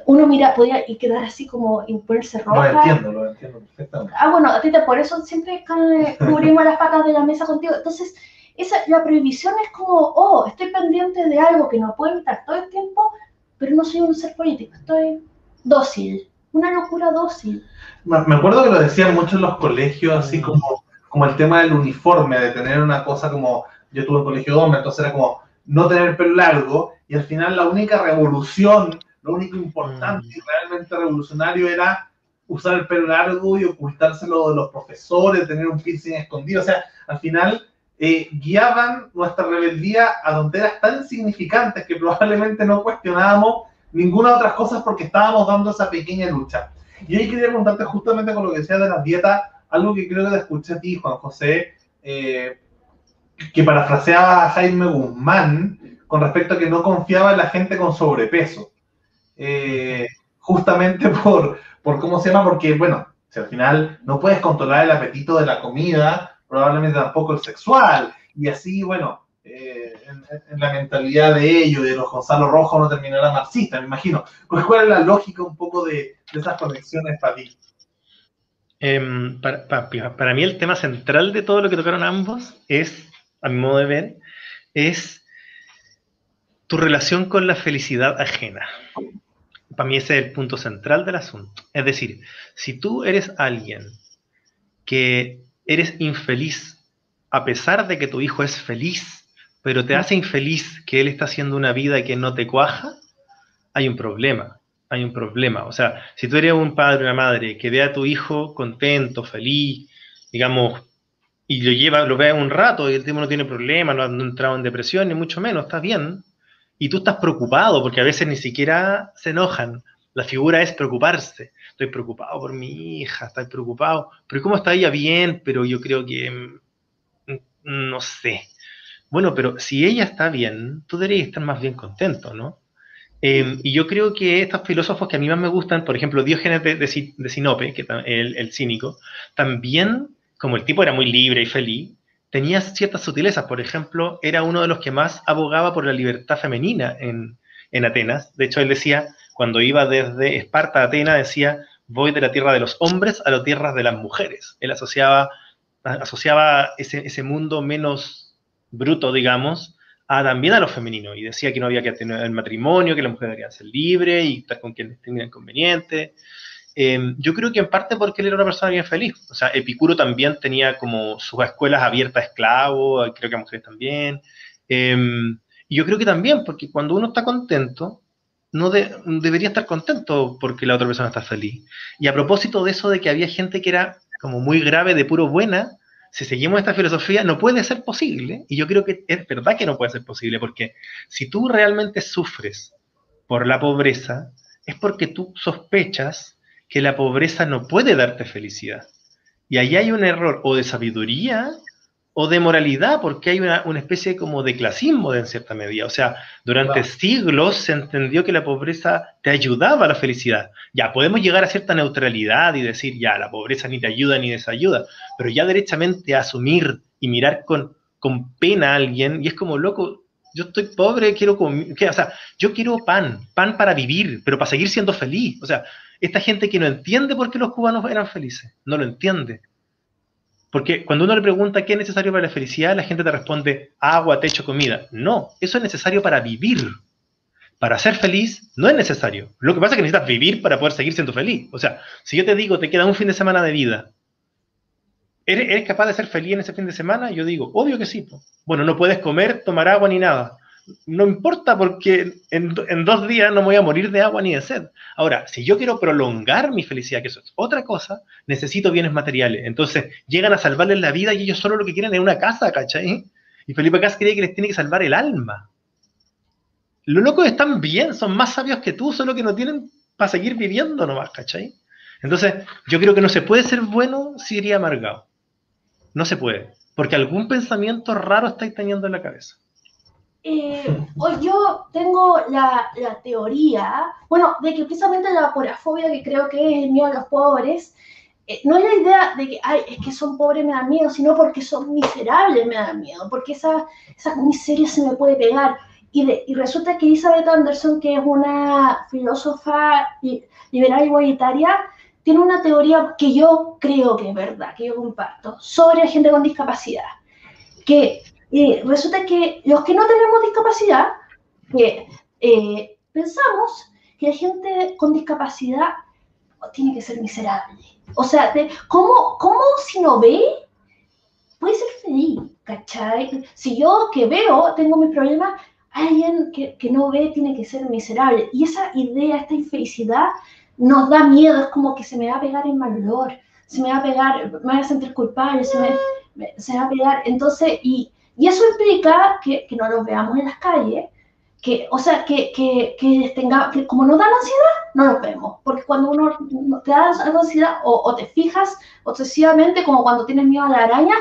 Speaker 2: Uno mira, podía y quedar así como y ponerse
Speaker 1: Lo
Speaker 2: roja.
Speaker 1: entiendo, lo entiendo perfectamente.
Speaker 2: Ah, bueno, a ti te, por eso siempre eh, cubrimos las patas de la mesa contigo. Entonces, esa, la prohibición es como, oh, estoy pendiente de algo que no puedo evitar todo el tiempo, pero no soy un ser político, estoy dócil, una locura dócil.
Speaker 1: Me me acuerdo que lo decían mucho en los colegios, así como, como el tema del uniforme, de tener una cosa como, yo tuve un colegio de hombre, entonces era como no tener pelo largo, y al final la única revolución, lo único importante y realmente revolucionario era usar el pelo largo y ocultárselo de los profesores, tener un piercing escondido, o sea, al final eh, guiaban nuestra rebeldía a tonteras tan insignificantes que probablemente no cuestionábamos ninguna otras cosas porque estábamos dando esa pequeña lucha. Y ahí quería preguntarte justamente con lo que decías de las dietas, algo que creo que te escuché a ti, Juan José, eh, que parafraseaba a Jaime Guzmán con respecto a que no confiaba en la gente con sobrepeso. Eh, justamente por, por cómo se llama, porque, bueno, si al final no puedes controlar el apetito de la comida, probablemente tampoco el sexual. Y así, bueno, eh, en, la mentalidad de ellos, de los Gonzalo Rojo, no terminará marxista, me imagino. Pues, ¿Cuál es la lógica un poco de, de esas conexiones para ti?
Speaker 3: Em, para- para mí el tema central de todo lo que tocaron ambos es, a mi modo de ver, es tu relación con la felicidad ajena. para mí ese es el punto central del asunto. Es decir, si tú eres alguien que eres infeliz a pesar de que tu hijo es feliz, pero te hace infeliz que él está haciendo una vida que no te cuaja, hay un problema, hay un problema. O sea, si tú eres un padre o una madre que ve a tu hijo contento, feliz, digamos, y lo lleva, lo ve un rato y el tipo no tiene problema, no ha entrado en depresión, ni mucho menos, está bien, y tú estás preocupado, porque a veces ni siquiera se enojan. La figura es preocuparse. Estoy preocupado por mi hija, estoy preocupado. Pero ¿cómo está ella? Bien, pero yo creo que... Mm, no sé. Bueno, pero si ella está bien, tú deberías estar más bien contento, ¿no? Em, y yo creo que estos filósofos que a mí más me gustan, por ejemplo, Diógenes de, Sinope, que el, el cínico, también, como el tipo era muy libre y feliz, tenía ciertas sutilezas. Por ejemplo, era uno de los que más abogaba por la libertad femenina en, Atenas. De hecho, él decía, cuando iba desde Esparta a Atenas, decía, voy de la tierra de los hombres a la tierra de las mujeres. Él asociaba, ese, mundo menos bruto, digamos, a, también a lo femenino. Y decía que no había que tener el matrimonio, que la mujer debería ser libre y estar con quien tenga inconveniente. Em, yo creo que en parte porque él era una persona bien feliz. O sea, Epicuro también tenía como sus escuelas abiertas a esclavos, creo que a mujeres también. Em, y yo creo que también, porque cuando uno está contento, no debería estar contento porque la otra persona está feliz. Y a propósito de eso de que había gente que era como muy grave, de puro buena, si seguimos esta filosofía, no puede ser posible. Y yo creo que es verdad que no puede ser posible, porque si tú realmente sufres por la pobreza, es porque tú sospechas que la pobreza no puede darte felicidad. Y ahí hay un error o de sabiduría o de moralidad, porque hay una, especie como de clasismo en cierta medida. O sea, durante siglos se entendió que la pobreza te ayudaba a la felicidad. Ya, podemos llegar a cierta neutralidad y decir, ya, la pobreza ni te ayuda ni desayuda, pero ya derechamente asumir y mirar con, con pena a alguien, y es como, loco, yo estoy pobre, quiero comer, o sea, yo quiero pan, pan para vivir, pero para seguir siendo feliz. O sea, esta gente que no entiende por qué los cubanos eran felices, no lo entiende. Porque cuando uno le pregunta qué es necesario para la felicidad, la gente te responde agua, techo, comida. No, eso es necesario para vivir. Para ser feliz no es necesario. Lo que pasa es que necesitas vivir para poder seguir siendo feliz. O sea, si yo te digo, te queda un fin de semana de vida, ¿eres, capaz de ser feliz en ese fin de semana? Yo digo, obvio que sí. Bueno, no puedes comer, tomar agua ni nada no importa porque en, dos días no me voy a morir de agua ni de sed. Ahora, si yo quiero prolongar mi felicidad, que eso es otra cosa, necesito bienes materiales. Entonces, llegan a salvarles la vida y ellos solo lo que quieren es una casa, ¿cachai? Y Felipe Cas cree que les tiene que salvar el alma. Los locos están bien, son más sabios que tú, solo que no tienen para seguir viviendo nomás, ¿cachai? Entonces, yo creo que no se puede ser bueno si iría amargado. No se puede, porque algún pensamiento raro estáis teniendo en la cabeza.
Speaker 2: Eh, yo tengo la, la, teoría, bueno, de que precisamente la aporafobia, que creo que es el miedo a los pobres, eh, no es la idea de que, ay, es que son pobres me dan miedo, sino porque son miserables me dan miedo, porque esa, esa miseria se me puede pegar. Y, y resulta que Elizabeth Anderson, que es una filósofa liberal igualitaria, tiene una teoría que yo creo que es verdad, que yo comparto, sobre gente con discapacidad. Que y resulta que los que no tenemos discapacidad, eh, pensamos que la gente con discapacidad tiene que ser miserable. O sea, ¿cómo, ¿cómo si no ve puede ser feliz? ¿Cachai? Si yo que veo tengo mis problemas, alguien que, que, no ve tiene que ser miserable. Y esa idea, esta infelicidad, nos da miedo, es como que se me va a pegar el mal olor, se me va a pegar, me voy a sentir culpable, se me, se me va a pegar. Entonces, y, y eso implica que, que no los veamos en las calles, que, o sea, que, que, que, tenga, que como nos dan ansiedad, no los vemos. Porque cuando uno te da ansiedad, o, o, te fijas obsesivamente, como cuando tienes miedo a la araña,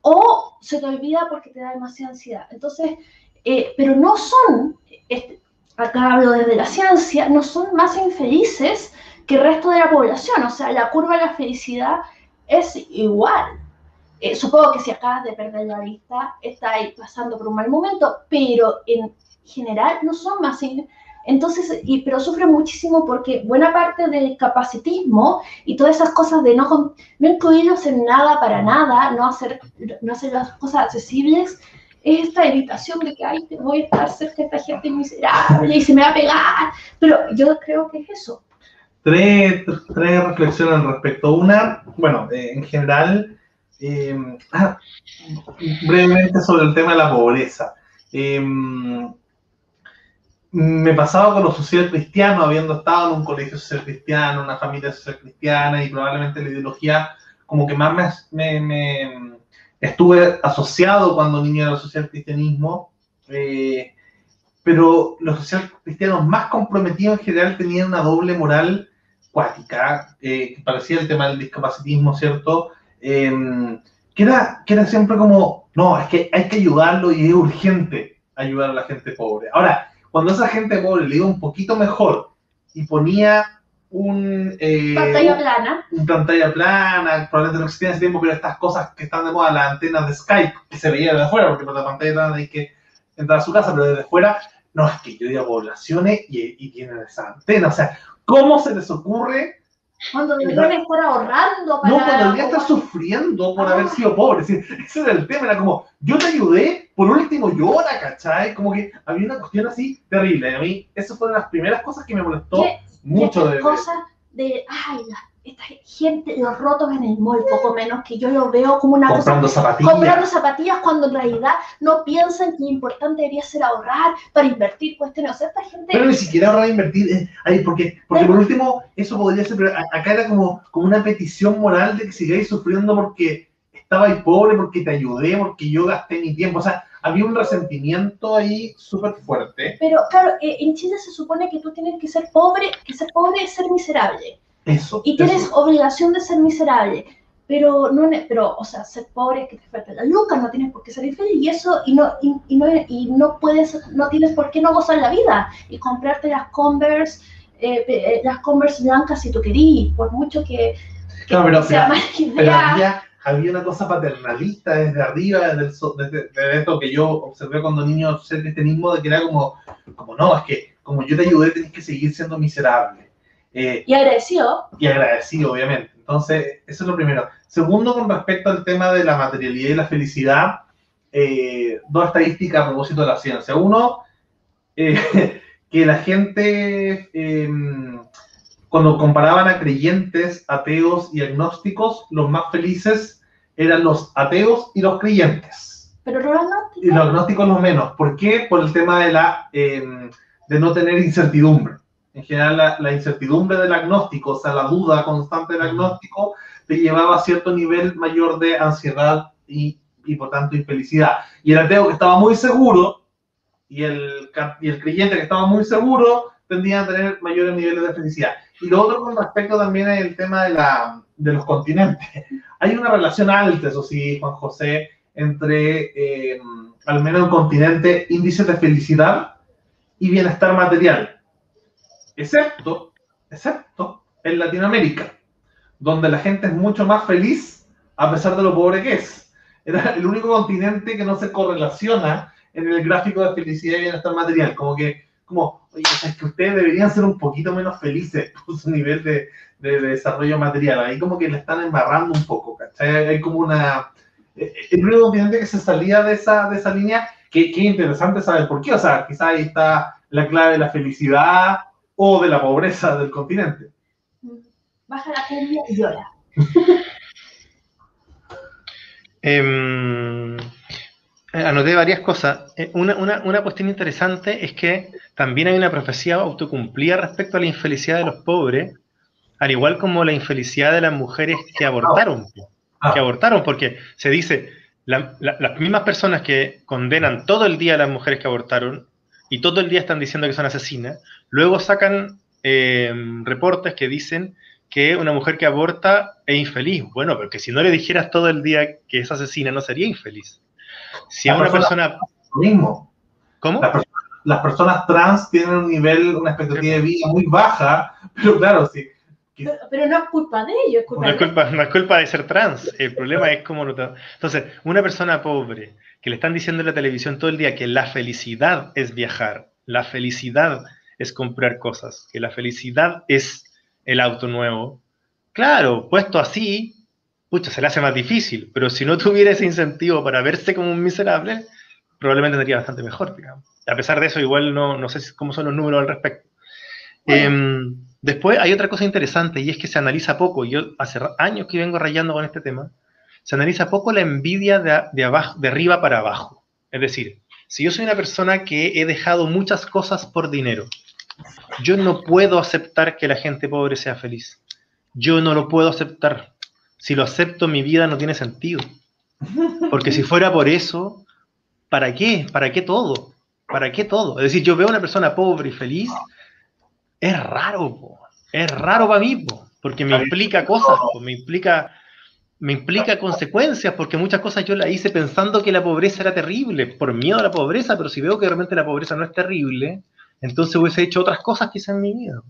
Speaker 2: o se te olvida porque te da demasiada ansiedad. Entonces, eh, pero no son, este, acá hablo desde la ciencia, no son más infelices que el resto de la población. O sea, la curva de la felicidad es igual. Eh, supongo que si acabas de perder la vista, estáis pasando por un mal momento, pero en general no son más. Entonces, y, pero sufren muchísimo porque buena parte del capacitismo y todas esas cosas de no, no incluirlos en nada para nada, no hacer, no hacer las cosas accesibles, es esta evitación de que, ay, te voy a estar cerca de esta gente miserable y se me va a pegar. Pero yo creo que es eso.
Speaker 1: Tres, tres reflexiones al respecto. Una, bueno, eh, en general, ah, brevemente sobre el tema de la pobreza. Eh, me pasaba con lo social cristiano, habiendo estado en un colegio social cristiano, una familia social cristiana y probablemente la ideología como que más me, me, estuve asociado cuando niño al social cristianismo, eh, pero los social cristianos más comprometidos en general tenían una doble moral cuática, eh, que parecía el tema del discapacitismo, ¿cierto? Em, que, era, que era siempre como, no, es que hay que ayudarlo y es urgente ayudar a la gente pobre. Ahora, cuando esa gente pobre le iba un poquito mejor y ponía un...
Speaker 2: Eh, pantalla plana.
Speaker 1: Un, pantalla plana, probablemente no existía en ese tiempo, pero estas cosas que están de moda, las antenas de Skype, que se veía desde afuera, porque por la pantalla plana hay que entrar a su casa, pero desde fuera, no, es que yo digo poblaciones y, y tienen esa antena. O sea, ¿cómo se les ocurre
Speaker 2: cuando deberían estar ahorrando
Speaker 1: para... No, cuando deberían estar sufriendo por haber sido pobres. Ese era el tema, era como, yo te ayudé, por último llora, ¿cachai? Como que había una cuestión así terrible. A mí, esas fueron las primeras cosas que me molestó mucho de...
Speaker 2: cosas de, ay, esta gente, los rotos en el mall, poco menos, que yo lo veo como una
Speaker 1: comprando cosa... Zapatillas.
Speaker 2: Comprando zapatillas. cuando en realidad no piensan que lo importante debería ser ahorrar para invertir cuestiones. O sea, esta gente...
Speaker 1: Pero ni siquiera ahorrar invertir, eh, ahí, porque, porque por último, eso podría ser, pero acá era como, como una petición moral de que sigáis sufriendo porque estabais pobre, porque te ayudé, porque yo gasté mi tiempo. O sea, había un resentimiento ahí súper fuerte.
Speaker 2: Pero claro, eh, en Chile se supone que tú tienes que ser pobre, que ser pobre es ser miserable.
Speaker 1: Eso.
Speaker 2: Y tienes obligación de ser miserable. Pero, no, pero, o sea, ser pobre es que te falta la luca, no tienes por qué ser infeliz y eso, y no, y, no, y no puedes, no tienes por qué no gozar la vida y comprarte las Converse, eh, eh, las Converse blancas si tú querís, por mucho que,
Speaker 1: sea más idea. había, una cosa paternalista desde arriba, desde, desde, esto que yo observé cuando niño ser cristianismo, de que era como, como no, es que como yo te ayudé, tenés que seguir siendo miserable
Speaker 2: eh, y agradecido.
Speaker 1: Y agradecido, obviamente. Entonces, eso es lo primero. Segundo, con respecto al tema de la materialidad y la felicidad, eh, dos estadísticas a propósito de la ciencia. Uno, eh, que la gente, cuando comparaban a creyentes, ateos y agnósticos, los más felices eran los ateos y los creyentes.
Speaker 2: Pero los agnósticos.
Speaker 1: Y los agnósticos los menos. ¿Por qué? Por el tema de, la, de no tener incertidumbre en general la, incertidumbre del agnóstico, o sea, la duda constante del agnóstico, te llevaba a cierto nivel mayor de ansiedad y, y por tanto infelicidad. Y el ateo que estaba muy seguro y el, y el creyente que estaba muy seguro tendían a tener mayores niveles de felicidad. Y lo otro con respecto también es el tema de, la, de los continentes. Hay una relación alta, eso sí, Juan José, entre eh, al menos el continente índice de felicidad y bienestar material excepto, excepto en Latinoamérica, donde la gente es mucho más feliz a pesar de lo pobre que es. Era el único continente que no se correlaciona en el gráfico de felicidad y bienestar material. Como que, como, oye, es que ustedes deberían ser un poquito menos felices por su nivel de, de, desarrollo material. Ahí como que le están embarrando un poco, ¿cachai? Hay como una... El único continente que se salía de esa, de esa línea, que, que interesante saber por qué. O sea, quizás ahí está la clave de la felicidad o de la pobreza del continente.
Speaker 2: Baja la cumbia y llora.
Speaker 3: Em, anoté varias cosas. Eh, una, una, una, cuestión interesante es que también hay una profecía autocumplida respecto a la infelicidad de los pobres, al igual como la infelicidad de las mujeres que abortaron. Ah. Que abortaron, porque se dice, las mismas personas que condenan todo el día a las mujeres que abortaron y todo el día están diciendo que son asesinas, luego sacan eh, reportes que dicen que una mujer que aborta es infeliz. Bueno, porque si no le dijeras todo el día que es asesina, no sería infeliz. Si a una persona...
Speaker 1: Mismo.
Speaker 3: ¿Cómo?
Speaker 1: las personas trans tienen un nivel, una expectativa de vida muy baja, pero claro, sí.
Speaker 2: Pero, no es culpa de ellos.
Speaker 3: no, es culpa, no es culpa de ser trans. El problema es cómo... Entonces, una persona pobre que le están diciendo en la televisión todo el día que la felicidad es viajar, la felicidad es comprar cosas, que la felicidad es el auto nuevo. Claro, puesto así, pucha, se le hace más difícil, pero si no tuviera ese incentivo para verse como un miserable, probablemente tendría bastante mejor, digamos. A pesar de eso, igual no, no sé cómo son los números al respecto. Em, después hay otra cosa interesante y es que se analiza poco, yo hace años que vengo rayando con este tema, se analiza poco la envidia de, de, abajo, de arriba para abajo. Es decir, si yo soy una persona que he dejado muchas cosas por dinero, yo no puedo aceptar que la gente pobre sea feliz. Yo no lo puedo aceptar. Si lo acepto, mi vida no tiene sentido. Porque si fuera por eso, ¿para qué? ¿Para qué todo? ¿Para qué todo? Es decir, yo veo a una persona pobre y feliz, es raro, es raro para mí, porque me implica cosas, me implica me implica consecuencias, porque muchas cosas yo las hice pensando que la pobreza era terrible, por miedo a la pobreza, pero si veo que realmente la pobreza no es terrible, entonces hubiese hecho otras cosas quizás en mi vida.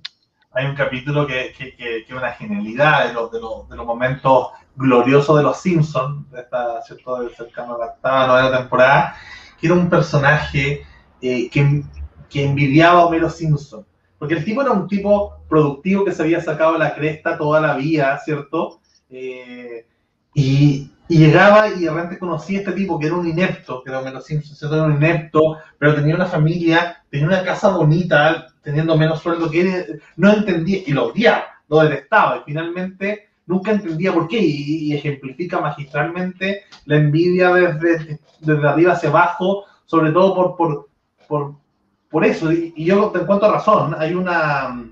Speaker 1: Hay un capítulo que es una genialidad de los, de, los, de los, momentos gloriosos de los Simpsons, de esta, ¿cierto? cercano a la octava, novena temporada, que era un personaje eh, que, que envidiaba a Homero Simpson. Porque el tipo era un tipo productivo que se había sacado la cresta toda la vida, ¿cierto? Eh, y, llegaba y de repente conocía a este tipo que era un inepto, que menos Simpson, era un inepto, pero tenía una familia, tenía una casa bonita, teniendo menos sueldo que él, no entendía, y lo odiaba, lo detestaba, y finalmente nunca entendía por qué, y, ejemplifica magistralmente la envidia desde, desde arriba hacia abajo, sobre todo por, por, por, por eso, y, y yo te encuentro razón, hay una,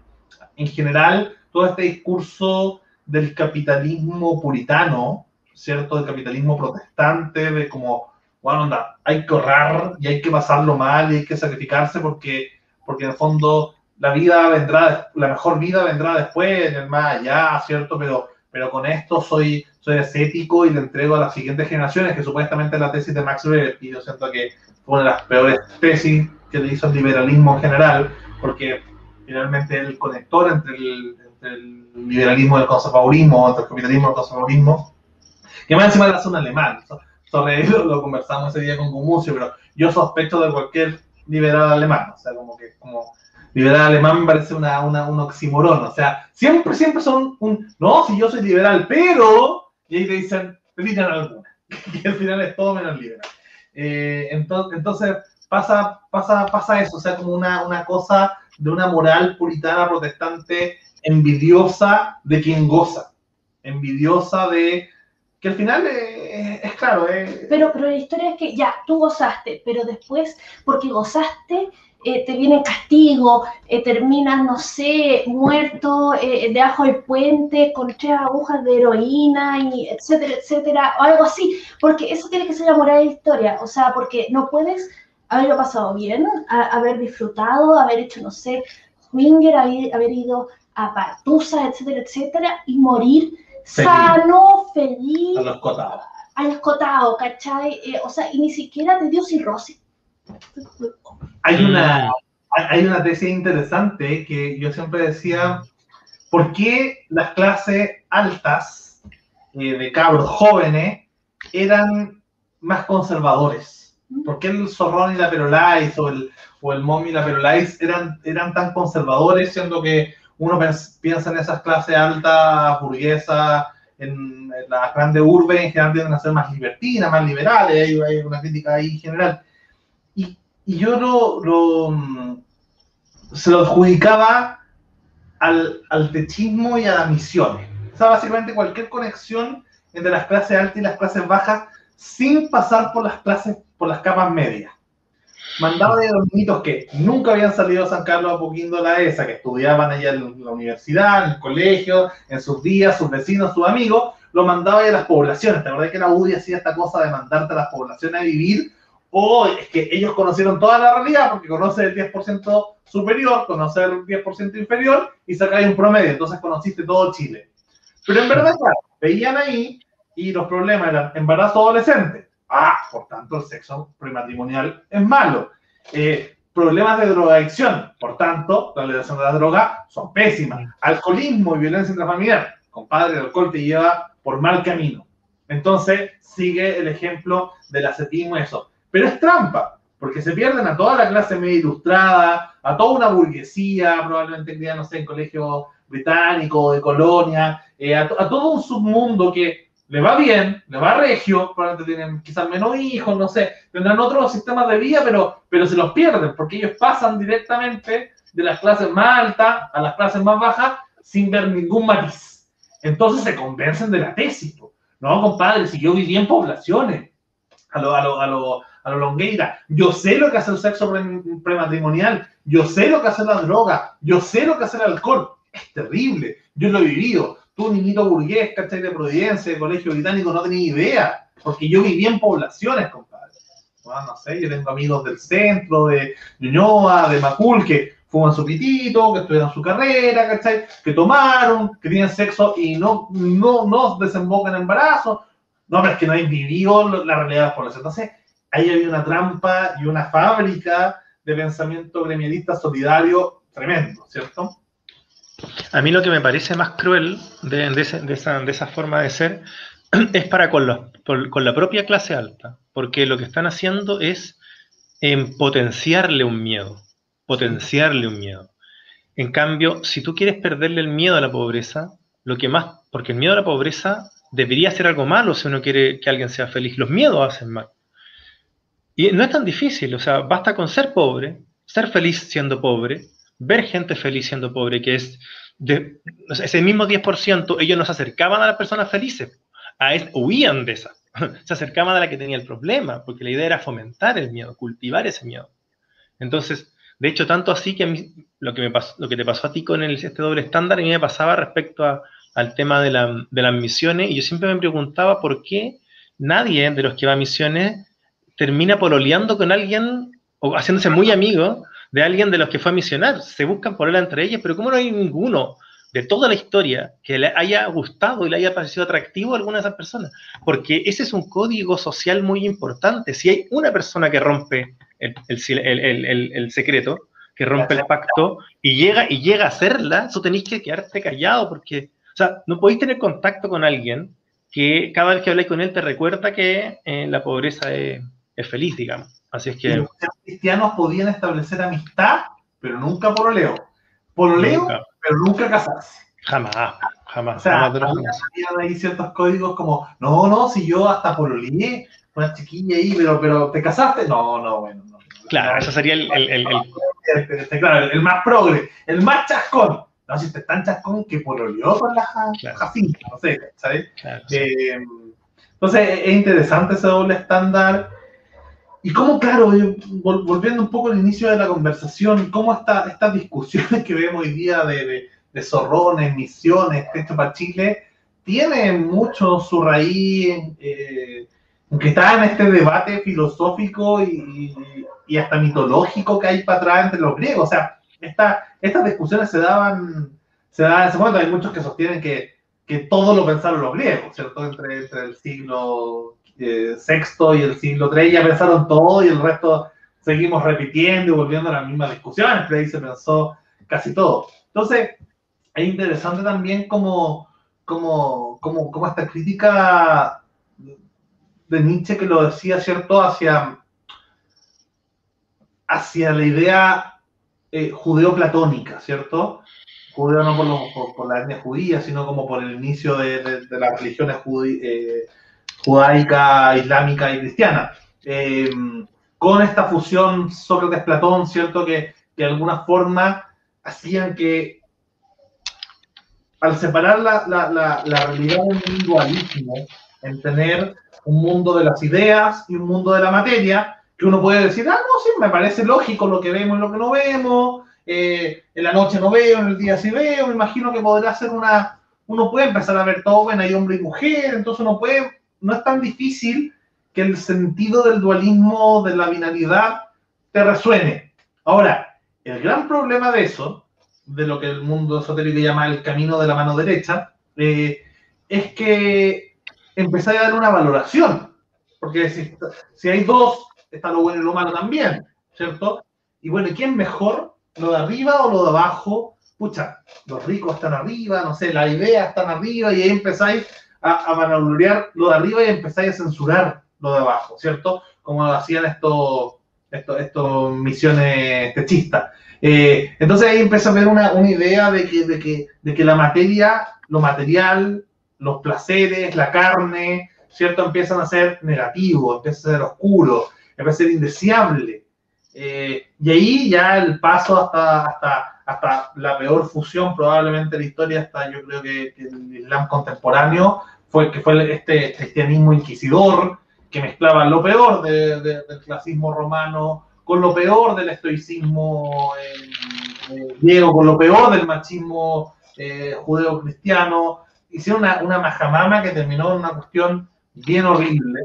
Speaker 1: en general, todo este discurso del capitalismo puritano, ¿cierto? Del capitalismo protestante, de como, bueno, onda, hay que ahorrar y hay que pasarlo mal y hay que sacrificarse porque, porque en el fondo la vida vendrá, la mejor vida vendrá después, en el más allá, ¿cierto? Pero, pero con esto soy, soy ascético y le entrego a las siguientes generaciones, que supuestamente es la tesis de Max Weber, y yo siento que fue una de las peores tesis que le hizo el liberalismo en general, porque finalmente el conector entre el, entre el liberalismo y el conservadurismo, entre el capitalismo y el conservadurismo, que más encima era un alemán. Sobre eso lo conversamos ese día con Gumucio, pero yo sospecho de cualquier liberal alemán. O sea, como que como liberal alemán me parece una, una, un oximorón. O sea, siempre, siempre son un, no, si yo soy liberal, pero, y ahí te dicen, te alguna, que al final es todo menos liberal. Eh, entonces, entonces pasa, pasa, pasa eso, o sea, como una, una cosa de una moral puritana protestante envidiosa de quien goza, envidiosa de que al final eh, es claro. Eh,
Speaker 2: pero, pero la historia es que ya, tú gozaste, pero después, porque gozaste, eh, te viene castigo, terminas, no sé, muerto debajo del puente con tres agujas de heroína, y etcétera, etcétera, o algo así, porque eso tiene que ser la moral de la historia, o sea, porque no puedes haberlo pasado bien, haber disfrutado, haber hecho, no sé, swinger, haber, haber ido a Partusa, etcétera, etcétera, y morir sano, feliz.
Speaker 1: A los cotados.
Speaker 2: A los cotados, ¿cachai? Eh, o sea, y ni siquiera te dio cirrosis.
Speaker 1: Hay una, hay una tesis interesante que yo siempre decía, ¿por qué las clases altas eh, de cabros jóvenes eran más conservadores? ¿Por qué el zorrón y la perolais o el, o el mom y la perolais eran, eran tan conservadores, siendo que uno piensa en esas clases altas, burguesas, en, las grandes urbes, en general tienden ser más libertinas, más liberales, hay, una crítica ahí general. Y, yo mm, se lo adjudicaba al, al techismo y a las misiones. O sea, básicamente cualquier conexión entre las clases altas y las clases bajas sin pasar por las clases, por las capas medias mandaba de los niñitos que nunca habían salido a San Carlos a Poquindo la ESA, que estudiaban allá en la universidad, en el colegio, en sus días, sus vecinos, sus amigos, los mandaba a las poblaciones. ¿Te acordás que la UDI hacía esta cosa de mandarte a las poblaciones a vivir? O es que ellos conocieron toda la realidad porque conocen el 10% superior, conocer el 10% inferior y sacáis un promedio. Entonces conociste todo Chile. Pero en verdad, veían ahí y los problemas eran embarazo adolescente Ah, por tanto, el sexo prematrimonial es malo. Eh, problemas de drogadicción, por tanto, la legalización de la droga son pésimas. Alcoholismo y violencia intrafamiliar, compadre, el alcohol te lleva por mal camino. Entonces, sigue el ejemplo del ascetismo y eso. Pero es trampa, porque se pierden a toda la clase media ilustrada, a toda una burguesía, probablemente no sé, en colegio británico, de colonia, eh, a, todo un submundo que le va bien, le va regio, probablemente tienen quizás menos hijos, no sé, tendrán otros sistemas de vida, pero, pero se los pierden, porque ellos pasan directamente de las clases más altas a las clases más bajas sin ver ningún matiz. Entonces se convencen de la tesis, ¿no, compadre? Si yo viví en poblaciones, a lo, a lo, a lo, a lo longueira, yo sé lo que hace el sexo prematrimonial, yo sé lo que hace la droga, yo sé lo que hace el alcohol, es terrible, yo lo he vivido. Tú, niñito burgués, ¿cachai? De Providencia, de colegio británico, no tenía idea, porque yo viví en poblaciones, compadre. no sé, yo tengo amigos del centro, de Ñuñoa, de Macul, que fuman su pitito, que estudian su carrera, ¿cachai? Que tomaron, que tienen sexo y no, no, no desembocan en. No, pero es que no hay vivido la realidad de la población. Entonces, ahí hay una trampa y una fábrica de pensamiento gremialista solidario tremendo, ¿cierto?
Speaker 3: A mí lo que me parece más cruel de, esa, forma de ser es para con, la propia clase alta, porque lo que están haciendo es potenciarle un miedo, potenciarle un miedo. En cambio, si tú quieres perderle el miedo a la pobreza, lo que más, porque el miedo a la pobreza debería ser algo malo si uno quiere que alguien sea feliz. Los miedos hacen mal. Y no es tan difícil, o sea, basta con ser pobre, ser feliz siendo pobre, ver gente feliz siendo pobre, que es de, ese mismo 10%, ellos no se acercaban a las personas felices, a huían de esa, se acercaban a la que tenía el problema, porque la idea era fomentar el miedo, cultivar ese miedo. Entonces, de hecho, tanto así que lo, que me pasó, lo que te pasó a ti con el, este doble estándar, a mí me pasaba respecto al tema de, la, de las misiones, y yo siempre me preguntaba por qué nadie de los que va a misiones termina pololeando con alguien o haciéndose muy amigo de alguien de los que fue a misionar. Se buscan por él entre ellas, pero ¿cómo no hay ninguno de toda la historia que le haya gustado y le haya parecido atractivo a alguna de esas personas? Porque ese es un código social muy importante. Si hay una persona que rompe el, el, secreto, que rompe el pacto y llega, y llega a hacerla, tú tenés que quedarte callado porque, o sea, no podéis tener contacto con alguien que cada vez que habláis con él te recuerda que eh, la pobreza es, es feliz, digamos. Así es que.
Speaker 1: los cristianos podían establecer amistad, pero nunca por oleo. Por oleo, pero nunca casarse.
Speaker 3: Jamás, jamás.
Speaker 1: O sea, había ahí ciertos códigos como, no, no, si yo hasta por oleé, una chiquilla ahí, pero, pero ¿te casaste? No, no, bueno. No,
Speaker 3: claro, eso sería el, el, el,
Speaker 1: este, este, claro, el más progre, el más chascón. No, si te tan chascón que por oleó con la jacinta, no sé, ¿sabes? Eh, entonces, es interesante ese doble estándar y cómo, claro, volviendo un poco al inicio de la conversación, cómo esta, estas discusiones que vemos hoy día de, zorrones, misiones, esto para Chile, tienen mucho su raíz, eh, que está en este debate filosófico y, y, hasta mitológico que hay para atrás entre los griegos. O sea, esta, estas discusiones se daban, se daban en ese momento. Hay muchos que sostienen que, que todo lo pensaron los griegos, ¿cierto? Entre, entre el siglo eh, sexto y el siglo III ya pensaron todo y el resto seguimos repitiendo y volviendo a las mismas discusiones, pero ahí se pensó casi todo. Entonces, es interesante también como, como, como, como esta crítica de Nietzsche que lo decía, ¿cierto?, hacia, hacia la idea eh, judeo-platónica, ¿cierto? Judeo no por, la etnia judía, sino como por el inicio de, de, las religiones judías. Eh, judaica, islámica y cristiana. Eh, con esta fusión Sócrates-Platón, ¿cierto? Que, de alguna forma hacían que al separar la, la, la, realidad del individualismo, en tener un mundo de las ideas y un mundo de la materia, que uno puede decir, ah, no, sí, me parece lógico lo que vemos y lo que no vemos, eh, en la noche no veo, en el día sí veo, me imagino que podrá ser una, uno puede empezar a ver todo, en hay hombre y mujer, entonces uno puede no es tan difícil que el sentido del dualismo, de la binaridad, te resuene. Ahora, el gran problema de eso, de lo que el mundo esotérico llama el camino de la mano derecha, eh, es que empezáis a dar una valoración. Porque si, hay dos, está lo bueno y lo malo también, ¿cierto? Y bueno, ¿quién mejor? ¿Lo de arriba o lo de abajo? Pucha, los ricos están arriba, no sé, la idea están arriba y ahí empezáis a, a lo de arriba y empezáis a censurar lo de abajo, ¿cierto? Como hacían estos, estos, misiones techistas. Eh, entonces ahí empieza a haber una, una idea de que, de, que, de que la materia, lo material, los placeres, la carne, ¿cierto? Empiezan a ser negativos, empiezan a ser oscuros, empiezan a ser indeseables. Eh, y ahí ya el paso hasta, hasta, hasta la peor fusión probablemente de la historia, hasta yo creo que, el Islam contemporáneo, fue que fue este cristianismo inquisidor, que mezclaba lo peor del clasismo romano con lo peor del estoicismo eh, eh, griego, con lo peor del machismo eh, judeo-cristiano. Hicieron una, una majamama que terminó en una cuestión bien horrible,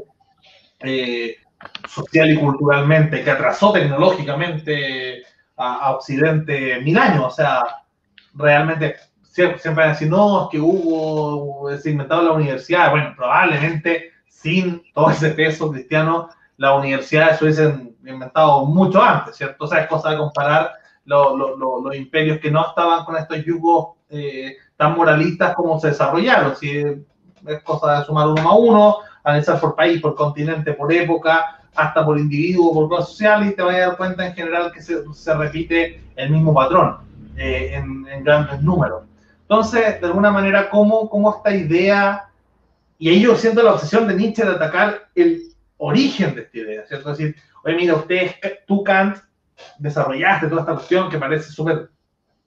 Speaker 1: social y culturalmente, que atrasó tecnológicamente a, Occidente mil años. O sea, realmente siempre, van a decir, no, es que hubo, se inventado la universidad. Bueno, probablemente sin todo ese peso cristiano, las universidades se hubiesen inventado mucho antes, ¿cierto? O sea, es cosa de comparar los imperios que no estaban con estos yugos eh, tan moralistas como se desarrollaron. Si es cosa de sumar uno a uno, analizar por país, por continente, por época, hasta por individuo, por clase social, y te vas a dar cuenta en general que se, se repite el mismo patrón eh, en, en, grandes números. Entonces, de alguna manera, ¿cómo, cómo esta idea y ahí yo siento la obsesión de Nietzsche de atacar el origen de esta idea, ¿cierto? Es decir, oye, mira, usted, tú, Kant, desarrollaste toda esta cuestión que parece súper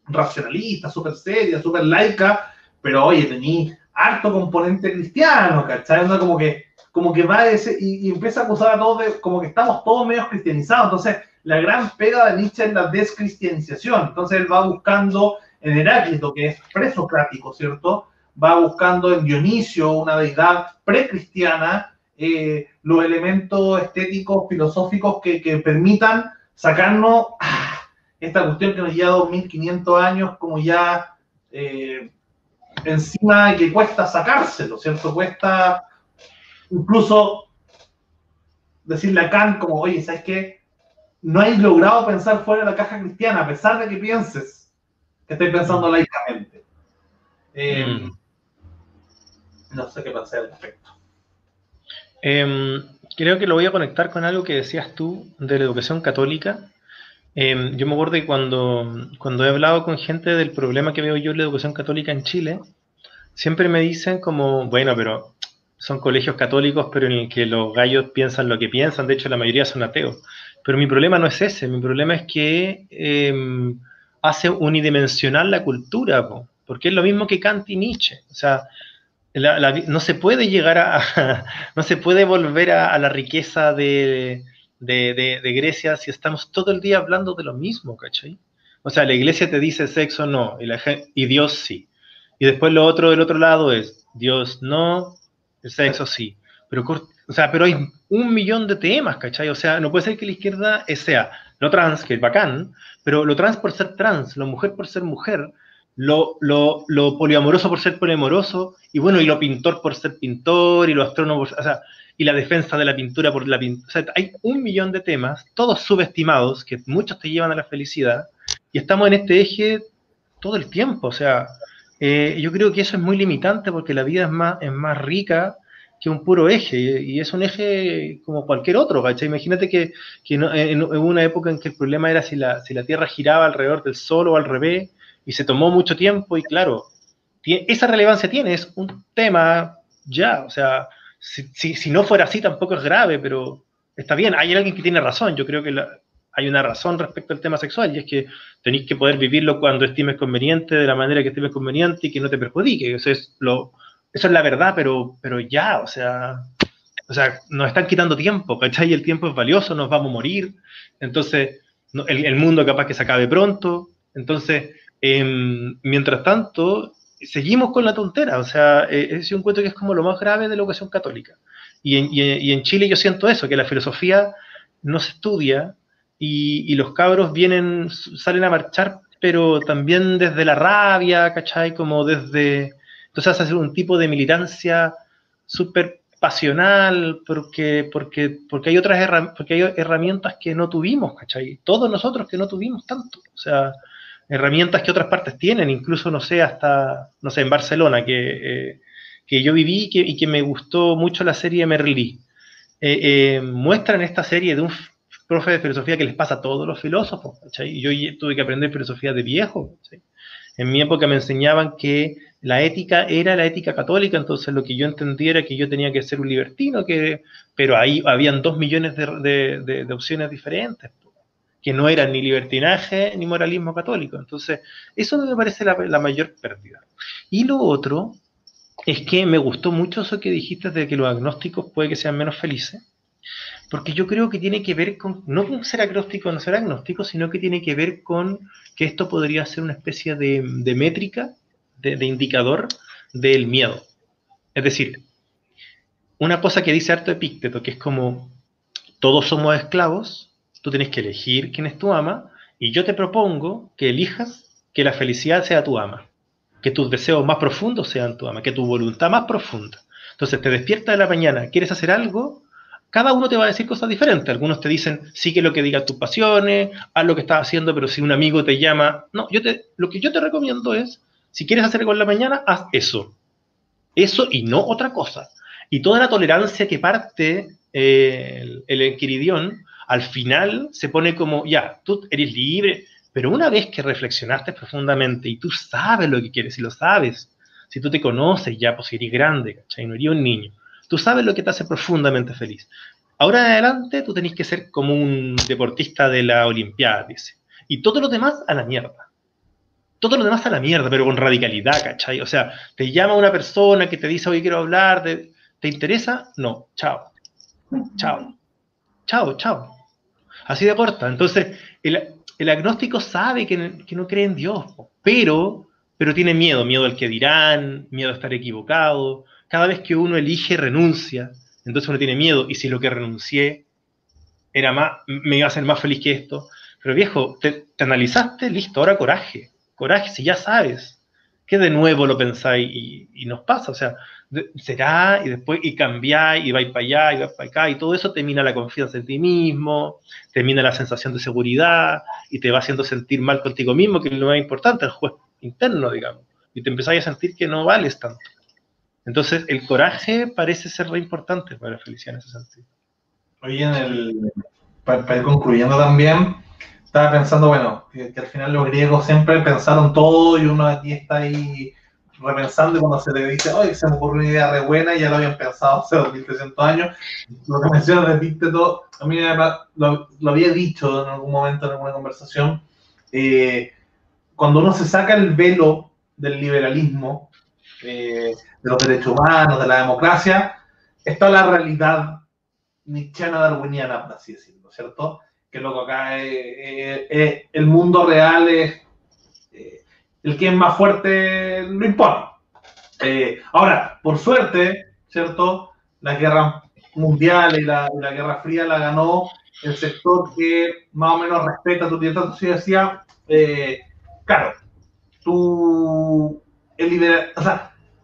Speaker 1: racionalista, súper seria, súper laica, pero oye, tení harto componente cristiano, ¿cachai? como que, como que va ese, y, empieza a acusar a todos de como que estamos todos medio cristianizados. Entonces, la gran pega de Nietzsche es la descristianización. Entonces, él va buscando en Heráclito, que es presocrático, ¿cierto? va buscando en Dionisio, una deidad precristiana, eh, los elementos estéticos, filosóficos que, permitan sacarnos ah, esta cuestión que nos lleva 2500 años como ya eh, encima y que cuesta sacárselo, ¿cierto? Cuesta incluso decirle a Kant como, oye, ¿sabes qué? No hay logrado pensar fuera de la caja cristiana, a pesar de que pienses estés pensando laicamente. Eh, mm. No sé qué pensé al respecto.
Speaker 3: Em, creo que lo voy a conectar con algo que decías tú de la educación católica. Em, yo me acuerdo que cuando, cuando he hablado con gente del problema que veo yo en la educación católica en Chile, siempre me dicen como, bueno, pero son colegios católicos, pero en el que los gallos piensan lo que piensan, de hecho la mayoría son ateos. Pero mi problema no es ese, mi problema es que em, hace unidimensional la cultura, porque es lo mismo que Kant y Nietzsche. O sea, no se puede llegar a, no se puede volver a, la riqueza de, Grecia si estamos todo el día hablando de lo mismo, ¿cachai? O sea, la iglesia te dice sexo no, y, la, y Dios sí. Y después lo otro del otro lado es Dios no, el sexo sí. Pero, o sea, pero hay un millón de temas, ¿cachai? O sea, no puede ser que la izquierda sea lo trans, que es bacán, pero lo trans por ser trans, lo mujer por ser mujer, lo, lo, lo, poliamoroso por ser poliamoroso, y bueno, y lo pintor por ser pintor, y lo astrónomo, o sea, y la defensa de la pintura por la pintura. O sea, hay un millón de temas, todos subestimados, que muchos te llevan a la felicidad, y estamos en este eje todo el tiempo. O sea, eh, yo creo que eso es muy limitante porque la vida es más, es más rica que un puro eje, y es un eje como cualquier otro, ¿cachai? Imagínate que, que en, una época en que el problema era si la, si la Tierra giraba alrededor del Sol o al revés, y se tomó mucho tiempo y claro, esa relevancia tiene, es un tema ya, o sea, si, si, no fuera así tampoco es grave, pero está bien, hay alguien que tiene razón, yo creo que hay una razón respecto al tema sexual y es que tenéis que poder vivirlo cuando estimes conveniente, de la manera que estimes conveniente y que no te perjudique, eso es, lo, eso es la verdad, pero, pero ya, o sea, o sea, nos están quitando tiempo, ¿cachai? El tiempo es valioso, nos vamos a morir, entonces el, mundo capaz que se acabe pronto, entonces Em, mientras tanto, seguimos con la tontera, o sea, eh, es un cuento que es como lo más grave de la educación católica. Y en, y en Chile yo siento eso, que la filosofía no se estudia y, y, los cabros vienen, salen a marchar, pero también desde la rabia, ¿cachai? Como desde... Entonces hace un tipo de militancia súper pasional, porque, porque, porque, hay otras porque hay herramientas que no tuvimos, ¿cachai? Todos nosotros que no tuvimos tanto. O sea, herramientas que otras partes tienen, incluso, no sé, hasta, no sé, en Barcelona, que, eh, que yo viví y que, me gustó mucho la serie Merlí. Eh, eh, muestran esta serie de un profe de filosofía que les pasa a todos los filósofos, ¿cachai? Y yo tuve que aprender filosofía de viejo, En mi época me enseñaban que la ética era la ética católica, entonces lo que yo entendía era que yo tenía que ser un libertino, que, pero ahí habían dos millones de, opciones diferentes, que no eran ni libertinaje ni moralismo católico. Entonces, eso me parece la, mayor pérdida. Y lo otro es que me gustó mucho eso que dijiste de que los agnósticos puede que sean menos felices, porque yo creo que tiene que ver con, no con ser agnóstico o no ser agnóstico, sino que tiene que ver con que esto podría ser una especie de, de métrica de, indicador del miedo. Es decir, una cosa que dice harto Epícteto, que es como todos somos esclavos, tú tienes que elegir quién es tu ama, y yo te propongo que elijas que la felicidad sea tu ama, que tus deseos más profundos sean tu ama, que tu voluntad más profunda. Entonces te despiertas de la mañana, quieres hacer algo, cada uno te va a decir cosas diferentes. Algunos te dicen, sigue lo que digan tus pasiones, haz lo que estás haciendo, pero si un amigo te llama, no, yo te, lo que yo te recomiendo es si quieres hacer algo la mañana, haz eso. Eso y no otra cosa. Y toda la tolerancia que parte eh, el, el al final se pone como, ya, tú eres libre, pero una vez que reflexionaste profundamente y tú sabes lo que quieres, y lo sabes, si tú te conoces ya, pues eres grande, ¿cachai? No eres un niño. Tú sabes lo que te hace profundamente feliz. Ahora en adelante tú tenés que ser como un deportista de la Olimpiada, dice. Y todo lo demás a la mierda todo lo demás a la mierda, pero con radicalidad, ¿cachai? O sea, te llama una persona que te dice, oye, quiero hablar, ¿te interesa? No, chao. Chao. Chao, chao. Así de corta. Entonces, el, agnóstico sabe que, no cree en Dios, pero, pero tiene miedo, miedo al que dirán, miedo a estar equivocado. Cada vez que uno elige, renuncia. Entonces uno tiene miedo. Y si lo que renuncié era más, me iba a hacer más feliz que esto. Pero viejo, te analizaste, listo, ahora coraje coraje si ya sabes? que de nuevo lo pensáis y, nos pasa? O sea, será y después y cambiáis y vais para allá y vais para acá y todo eso termina la confianza en ti mismo, termina la sensación de seguridad y te va haciendo sentir mal contigo mismo, que es lo más importante, el juez interno, digamos. Y te empezáis a sentir que no vales tanto. Entonces, el coraje parece ser re importante para la felicidad en ese sentido.
Speaker 1: Oye, en el, para ir concluyendo también, estaba pensando, bueno, que, al final los griegos siempre pensaron todo y uno aquí está ahí repensando y cuando se le dice, oye, se me ocurrió una idea re buena y ya lo habían pensado hace 2300 años. Lo que mencionas de Epícteto, a mí lo, lo, había dicho en algún momento en alguna conversación, eh, cuando uno se saca el velo del liberalismo, eh, de los derechos humanos, de la democracia, está la realidad nietzscheana darwiniana, por así decirlo, ¿cierto? Que loco acá es, el mundo real es eh, el que es más fuerte lo impone. Eh, ahora, por suerte, ¿cierto? La guerra mundial y la, guerra fría la ganó el sector que más o menos respeta tu libertad. Decía, eh, claro, el,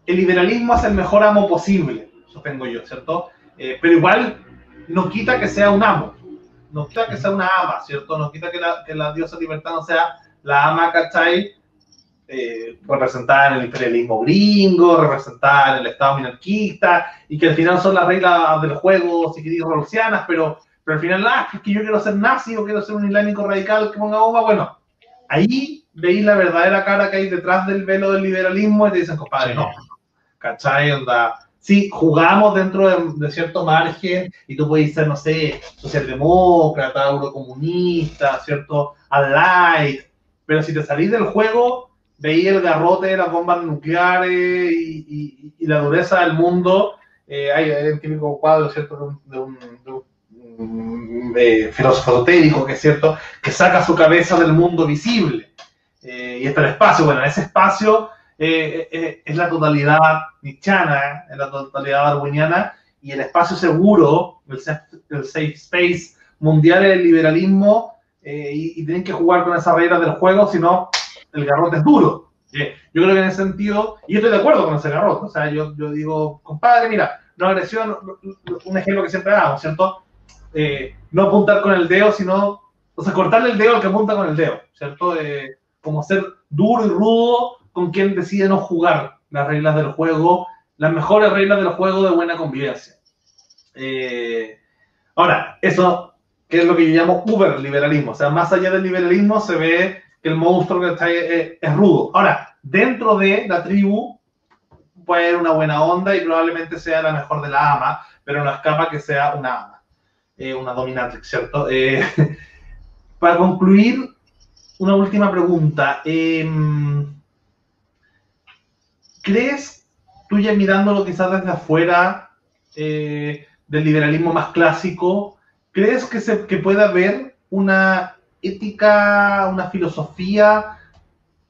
Speaker 1: liberalismo es el mejor amo posible, eso tengo yo, ¿cierto? pero igual no quita que sea un amo no quita que sea una ama, ¿cierto? No quita que la, que la diosa libertad no sea la ama, ¿cachai? Eh, representada en el imperialismo gringo, representada en el Estado minarquista, y que al final son las reglas del juego, si queréis, revolucionarias, pero, pero al final, ah, es que yo quiero ser nazi o quiero ser un islámico radical que ponga bomba, bueno, ahí veis la verdadera cara que hay detrás del velo del liberalismo y te dicen, compadre, no, ¿cachai? Onda, sí, jugamos dentro de, cierto margen y tú puedes ser, no sé, socialdemócrata, eurocomunista, ¿cierto? Alight, pero si te salís del juego, veías el garrote de las bombas nucleares y, la dureza del mundo. Eh, hay el típico cuadro, ¿cierto?, de un, filósofo esotérico, que es cierto, que saca su cabeza del mundo visible. Eh, y está el espacio. Bueno, ese espacio eh, eh, es la totalidad nichana, es la totalidad darwiniana, y el espacio seguro, el safe, space mundial es el liberalismo, eh, y, tienen que jugar con esas reglas del juego, si no, el garrote es duro. yo creo que en ese sentido, y estoy de acuerdo con ese garrote, o sea, yo, yo digo, compadre, mira, no agresión, un ejemplo que siempre damos, ¿cierto? no apuntar con el dedo, sino, o sea, cortarle el dedo al que apunta con el dedo, ¿cierto? como ser duro y rudo con quien decide no jugar las reglas del juego, las mejores reglas del juego de buena convivencia. Eh, ahora, eso, que es lo que yo llamo uber liberalismo, o sea, más allá del liberalismo se ve que el monstruo que está ahí es, rudo. Ahora, dentro de la tribu puede haber una buena onda y probablemente sea la mejor de la ama, pero no escapa que sea una ama, eh, una dominatrix, ¿cierto? Eh, para concluir, una última pregunta. Em, ¿Crees, tú ya mirándolo quizás desde afuera eh, del liberalismo más clásico, ¿crees que, se, que puede haber una ética, una filosofía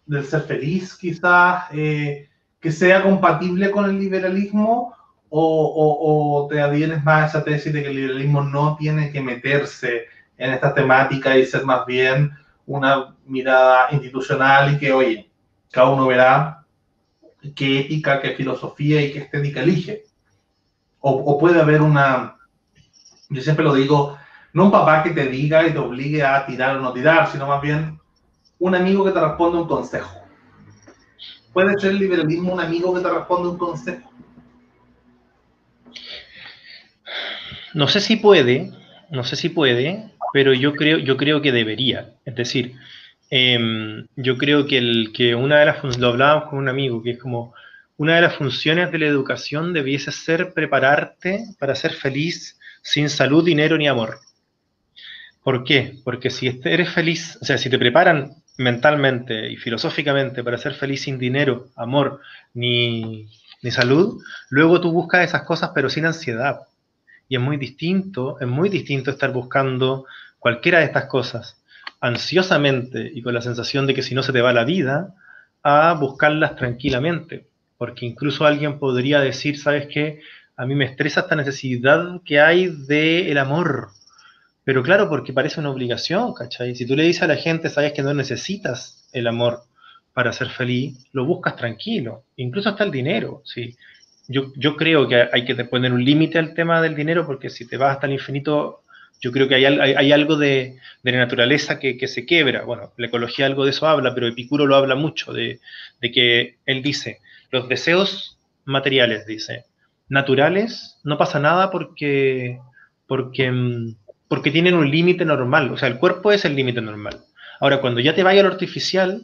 Speaker 1: del ser feliz quizás, eh, que sea compatible con el liberalismo? O, o, te adhieres más a esa tesis de que el liberalismo no tiene que meterse en esta temática y ser más bien una mirada institucional y que, oye, cada uno verá qué ética, qué filosofía y qué estética elige. O, puede haber una, yo siempre lo digo, no un papá que te diga y te obligue a tirar o no tirar, sino más bien un amigo que te responde un consejo. ¿Puede ser el liberalismo un amigo que te responde un consejo?
Speaker 3: No sé si puede, no sé si puede, pero yo creo, yo creo que debería. Es decir, em, yo creo que, el, que una de las, lo hablábamos con un amigo, que es como una de las funciones de la educación debiese ser prepararte para ser feliz sin salud, dinero ni amor. ¿Por qué? Porque si este, eres feliz, o sea, si te preparan mentalmente y filosóficamente para ser feliz sin dinero, amor ni, ni salud, luego tú buscas esas cosas pero sin ansiedad. Y es muy distinto, es muy distinto estar buscando cualquiera de estas cosas ansiosamente y con la sensación de que si no se te va la vida, a buscarlas tranquilamente. Porque incluso alguien podría decir, ¿sabes qué? A mí me estresa esta necesidad que hay del el amor. Pero claro, porque parece una obligación, ¿cachai? Si tú le dices a la gente, sabes que no necesitas el amor para ser feliz, lo buscas tranquilo, incluso hasta el dinero, ¿sí? yo, creo que hay que poner un límite al tema del dinero porque si te vas hasta el infinito, yo creo que hay, hay, algo de, de, la naturaleza que, que, se quebra. Bueno, la ecología algo de eso habla, pero Epicuro lo habla mucho, de, de que él dice, los deseos materiales, dice, naturales, no pasa nada porque, porque, mm, porque tienen un límite normal, o sea, el cuerpo es el límite normal. Ahora, cuando ya te vaya lo artificial,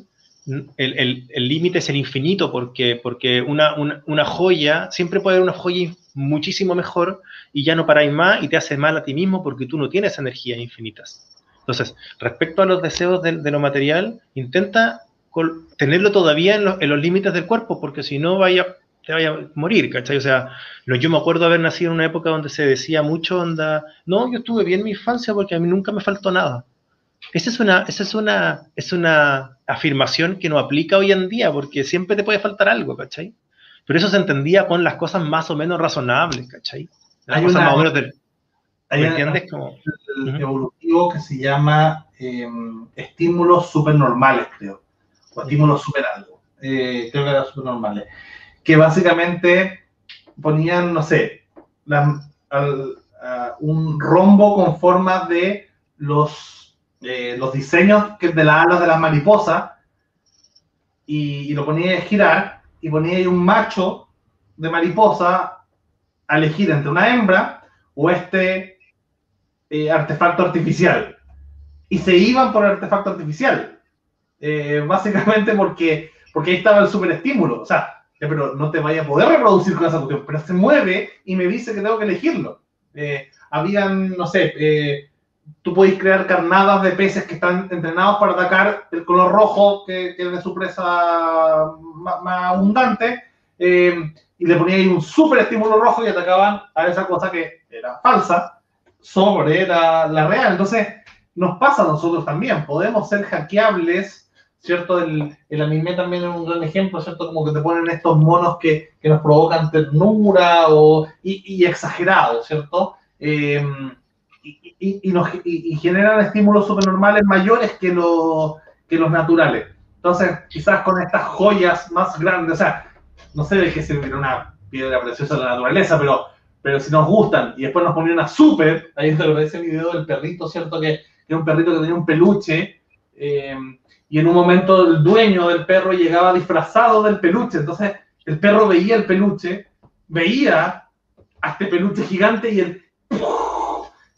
Speaker 3: el límite es el infinito, porque, porque una, una, joya, siempre puede haber una joya muchísimo mejor y ya no paráis más y te hace mal a ti mismo porque tú no tienes energías infinitas. Entonces, respecto a los deseos de, lo material, intenta tenerlo todavía en, los límites del cuerpo, porque si no vaya, te vaya a morir, ¿cachai? O sea, yo me acuerdo haber nacido en una época donde se decía mucho, onda, no, yo estuve bien en mi infancia porque a mí nunca me faltó nada. Esa es una, esa es una, es una afirmación que no aplica hoy en día, porque siempre te puede faltar algo, ¿cachai? Pero eso se entendía con las cosas más o menos razonables, ¿cachai?
Speaker 1: Las hay cosas más o menos del, ¿Me entiendes? Como, el evolutivo que se llama eh, estímulos supernormales, creo. O estímulos super algo. Eh, creo que eran supernormales. Que básicamente ponían, no sé, un rombo con forma de los eh, los diseños que de las alas de las mariposas y, lo ponía a girar y ponía ahí un macho de mariposa a elegir entre una hembra o este eh, artefacto artificial. Y se iban por el artefacto artificial. Eh, básicamente porque, porque ahí estaba el superestímulo. O sea, pero no te vaya a poder reproducir con esa cuestión, pero se mueve y me dice que tengo que elegirlo. habían, no sé, tú puedes crear carnadas de peces que están entrenados para atacar el color rojo, que, que es su presa más, abundante, eh, y le ponías un súper estímulo rojo y atacaban a esa cosa que era falsa sobre la, la, real. Entonces, nos pasa a nosotros también, podemos ser hackeables, ¿cierto? El, el anime también es un gran ejemplo, ¿cierto? Como que te ponen estos monos que, que nos provocan ternura o, y, y exagerados, ¿cierto? Eh, y, generan estímulos supernormales mayores que, que los naturales. Entonces, quizás con estas joyas más grandes, o sea, no sé de qué sirve una piedra preciosa de la naturaleza, pero, pero si nos gustan y después nos ponen una super, ahí está ese video del perrito, ¿cierto? Que, que un perrito que tenía un peluche, eh, y en un momento el dueño del perro llegaba disfrazado del peluche, entonces el perro veía el peluche, veía a este peluche gigante y el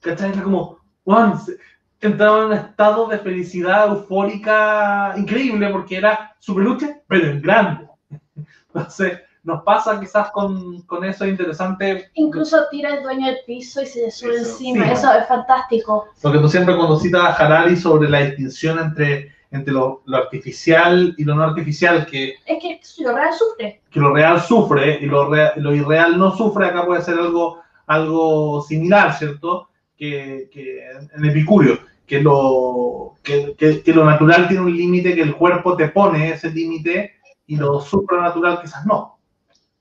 Speaker 1: ¿Cachai? Era como, Juan, entraba en un estado de felicidad eufórica increíble porque era su peluche, pero en grande. Entonces, nos pasa quizás con, con eso interesante.
Speaker 2: Incluso tira el dueño del piso y se le sube
Speaker 1: Eso,
Speaker 2: encima.
Speaker 1: sí.
Speaker 2: Eso es fantástico.
Speaker 1: Lo que tú siempre cuando citas a Harari sobre la distinción entre, entre lo, lo artificial y lo no artificial, que,
Speaker 2: Es que lo real sufre.
Speaker 1: que lo real sufre y lo, lo irreal no sufre, acá puede ser algo, algo similar, ¿cierto? Que, que en Epicurio, que lo, que, que- que lo natural tiene un límite que el cuerpo te pone ese límite y lo supranatural quizás no.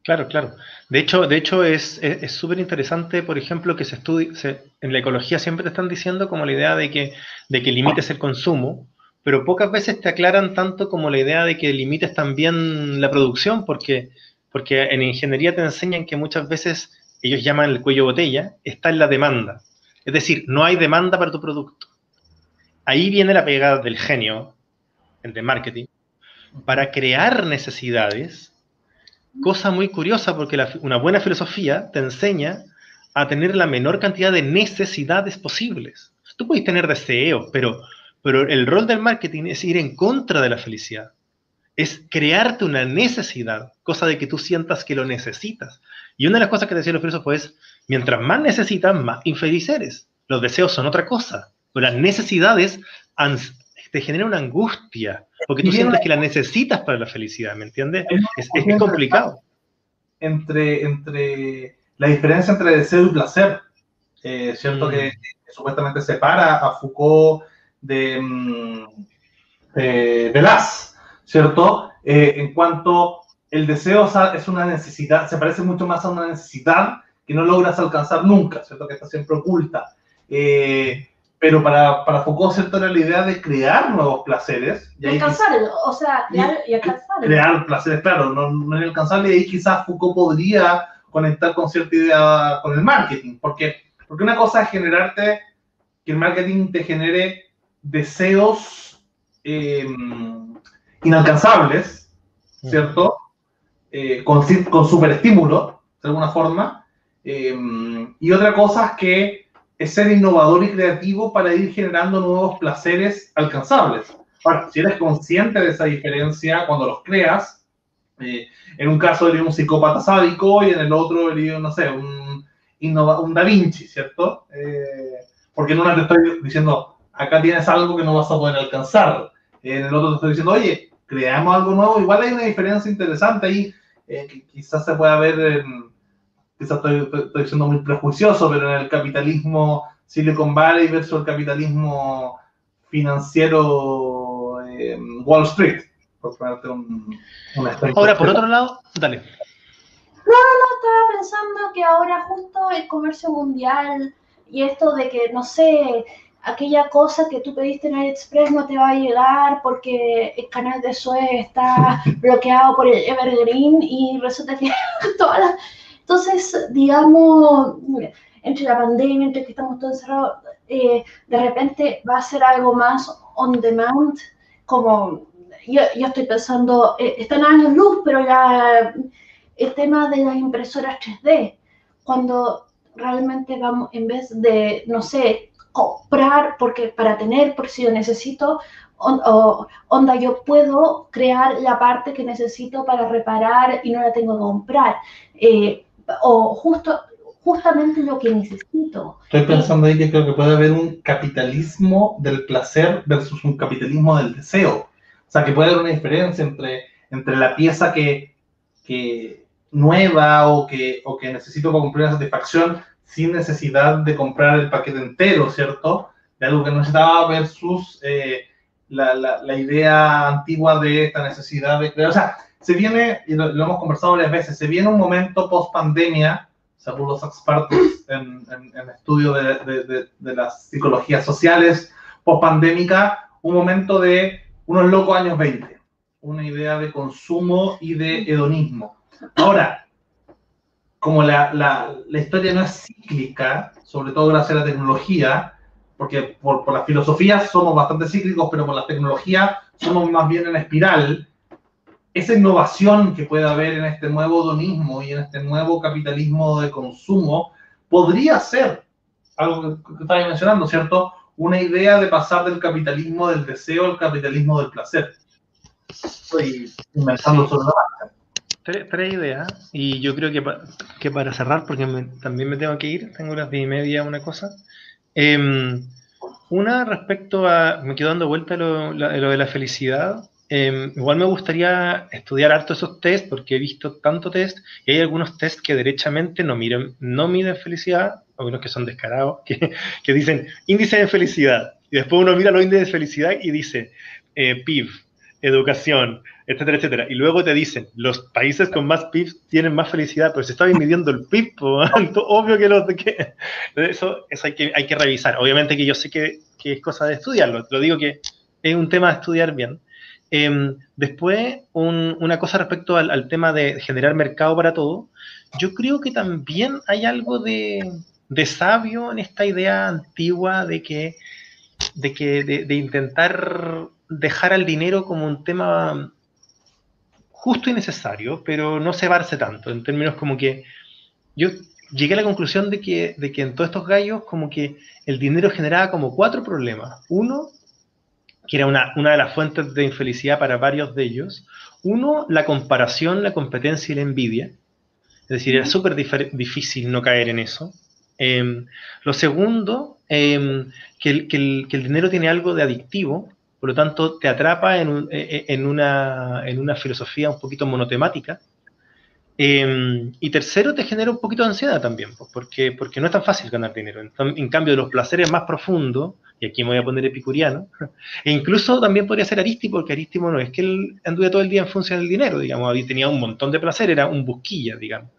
Speaker 3: Claro, claro. De hecho, de hecho es es- es súper interesante, por ejemplo, que se estudie, se- en la ecología siempre te están diciendo como la idea de que, de que limites el consumo, pero pocas veces te aclaran tanto como la idea de que limites también la producción, porque, porque en ingeniería te enseñan que muchas veces ellos llaman el cuello botella, está en la demanda. Es decir, no hay demanda para tu producto. Ahí viene la pegada del genio, el de marketing, para crear necesidades cosa muy curiosa porque una buena filosofía te enseña a tener la menor cantidad de necesidades posibles. Tú puedes tener deseos, pero, pero el rol del marketing es ir en contra de la felicidad. Es crearte una necesidad, cosa de que tú sientas que lo necesitas. Y una de las cosas que decían los filósofos es, mientras más necesitas, más infeliz eres. Los deseos son otra cosa, pero las necesidades te generan una angustia, porque tú sientes que la necesitas para la felicidad, ¿me entiendes? Es, es, complicado.
Speaker 1: entre, entre la diferencia entre deseo y placer, eh, ¿cierto?
Speaker 3: Mm.
Speaker 1: Que, que supuestamente separa a Foucault de, mm, eh, Las, ¿cierto? Eh, en cuanto el deseo es una necesidad, se parece mucho más a una necesidad que no logras alcanzar nunca, ¿cierto? Que está siempre oculta. Eh, pero para, para Foucault, ¿cierto? Era la idea de crear nuevos placeres.
Speaker 2: Y
Speaker 1: ahí
Speaker 2: alcanzarlo. O sea, crear y alcanzarlo.
Speaker 1: crear placeres, claro, no, no es inalcanzable y ahí quizás Foucault podría conectar con cierta idea con el marketing, porque, porque una cosa es generarte, que el marketing te genere deseos eh, inalcanzables, ¿cierto? Eh, con, con superestímulo, de alguna forma, eh, y otra cosa es que es ser innovador y creativo para ir generando nuevos placeres alcanzables. Ahora, si eres consciente de esa diferencia cuando los creas, eh, en un caso eres un psicópata sádico y en el otro eres, no sé, un, un Da Vinci, ¿cierto? Eh, porque en una te estoy diciendo, acá tienes algo que no vas a poder alcanzar. En el otro te estoy diciendo, oye, creamos algo nuevo. Igual hay una diferencia interesante ahí, eh, que quizás se pueda ver, en- quizás estoy, estoy- siendo muy prejuicioso, pero en el capitalismo Silicon Valley versus el capitalismo financiero eh, Wall Street, por ponerte un, un.
Speaker 3: Ahora, por otro lado, dale.
Speaker 2: estaba pensando que ahora justo el comercio mundial y esto de que, no sé, aquella cosa que tú pediste en AliExpress no te va a llegar porque el canal de Suez está bloqueado por el Evergreen y resulta que todas las... Entonces, digamos, entre la pandemia, entre que estamos todos encerrados, eh, de repente va a ser algo más on demand, como yo, yo estoy pensando, eh, está en años luz, pero el tema de las impresoras 3D, cuando realmente vamos, en vez de, no sé, comprar porque para tener, por si yo necesito, on- o- onda, yo puedo crear la parte que necesito para reparar y no la tengo que comprar, Eh, o justo, justamente lo que necesito.
Speaker 1: Estoy pensando ahí que creo que puede haber un capitalismo del placer versus un capitalismo del deseo. O sea, que puede haber una diferencia entre, entre la pieza que, que nueva o que, o que necesito para cumplir una satisfacción sin necesidad de comprar el paquete entero, ¿cierto? De algo que no necesitaba versus eh, la, la, la idea antigua de esta necesidad de. O sea, se viene, y lo, lo hemos conversado varias veces, se viene un momento post pandemia, según los expertos en, en, en estudio de, de, de, de, las psicologías sociales post pandémica, un momento de unos locos años 20, una idea de consumo y de hedonismo. Ahora, como la, la, la historia no es cíclica, sobre todo gracias a la tecnología, porque por, por la filosofía somos bastante cíclicos, pero por la tecnología somos más bien en espiral, esa innovación que puede haber en este nuevo hedonismo y en este nuevo capitalismo de consumo podría ser algo que, que estabas mencionando, ¿cierto? Una idea de pasar del capitalismo del deseo al capitalismo del placer. Estoy inventando sobre la marcha.
Speaker 3: tres, ideas, y yo creo que, que para cerrar, porque también me tengo que ir, tengo las diez y media, una cosa. Em, una respecto a, me quedo dando vuelta lo, lo, de la felicidad. Em, igual me gustaría estudiar harto esos test, porque he visto tanto test, y hay algunos test que derechamente no, miren, no miden felicidad, algunos que son descarados, que, que dicen índice de felicidad, y después uno mira los índices de felicidad y dice eh, PIB, educación, etcétera, etcétera. Y luego te dicen, los países con más PIB tienen más felicidad, pero se está midiendo el PIB, obvio que, los, que eso, eso hay, que, hay que revisar. Obviamente que yo sé que, que es cosa de estudiarlo, lo digo que es un tema de estudiar bien. Em, después, una cosa respecto al, al, tema de generar mercado para todo, yo creo que también hay algo de, de sabio en esta idea antigua de que, de, que de, de intentar dejar al dinero como un tema justo y necesario, pero no cebarse tanto, en términos como que yo llegué a la conclusión de que, de que en todos estos gallos como que el dinero generaba como cuatro problemas. Uno, que era una, una de las fuentes de infelicidad para varios de ellos. Uno, la comparación, la competencia y la envidia. Es decir, era súper difícil no caer en eso. Em, lo segundo, em, que, el, que, el, que, el, dinero tiene algo de adictivo, por lo tanto, te atrapa en, un, e, e, en, una, en una, filosofía un poquito monotemática. Eh, y tercero, te genera un poquito de ansiedad también, pues, porque, porque no es tan fácil ganar dinero. En, cambio, los placeres más profundos, y aquí me voy a poner epicuriano, e incluso también podría ser Aristi, porque Aristimo no es que él anduve todo el día en función del dinero, digamos, tenía un montón de placer, era un busquilla, digamos.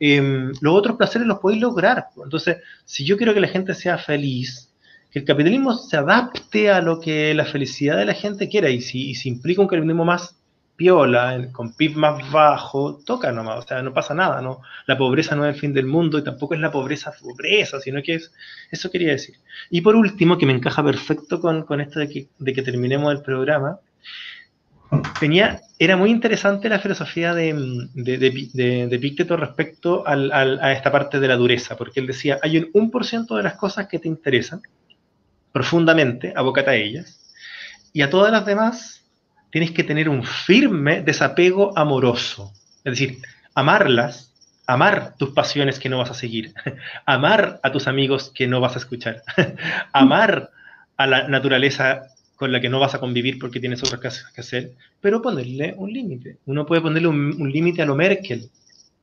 Speaker 3: Eh, los otros placeres los podéis lograr. Pues. Entonces, si yo quiero que la gente sea feliz, que el capitalismo se adapte a lo que la felicidad de la gente quiera y si, y si implica un capitalismo más piola, con PIB más bajo, toca nomás, o sea, no pasa nada, ¿no? La pobreza no es el fin del mundo y tampoco es la pobreza pobreza, sino que es, eso quería decir. Y por último, que me encaja perfecto con, con esto de que, de que terminemos el programa, tenía, era muy interesante la filosofía de, de, de, de Picteto respecto al, a esta parte de la dureza, porque él decía, hay un 1% de las cosas que te interesan, profundamente, abócate a ellas, y a todas las demás tienes que tener un firme desapego amoroso. Es decir, amarlas, amar tus pasiones que no vas a seguir, amar a tus amigos que no vas a escuchar, amar a la naturaleza con la que no vas a convivir porque tienes otras cosas que hacer, pero ponerle un límite. Uno puede ponerle un, límite a lo Merkel,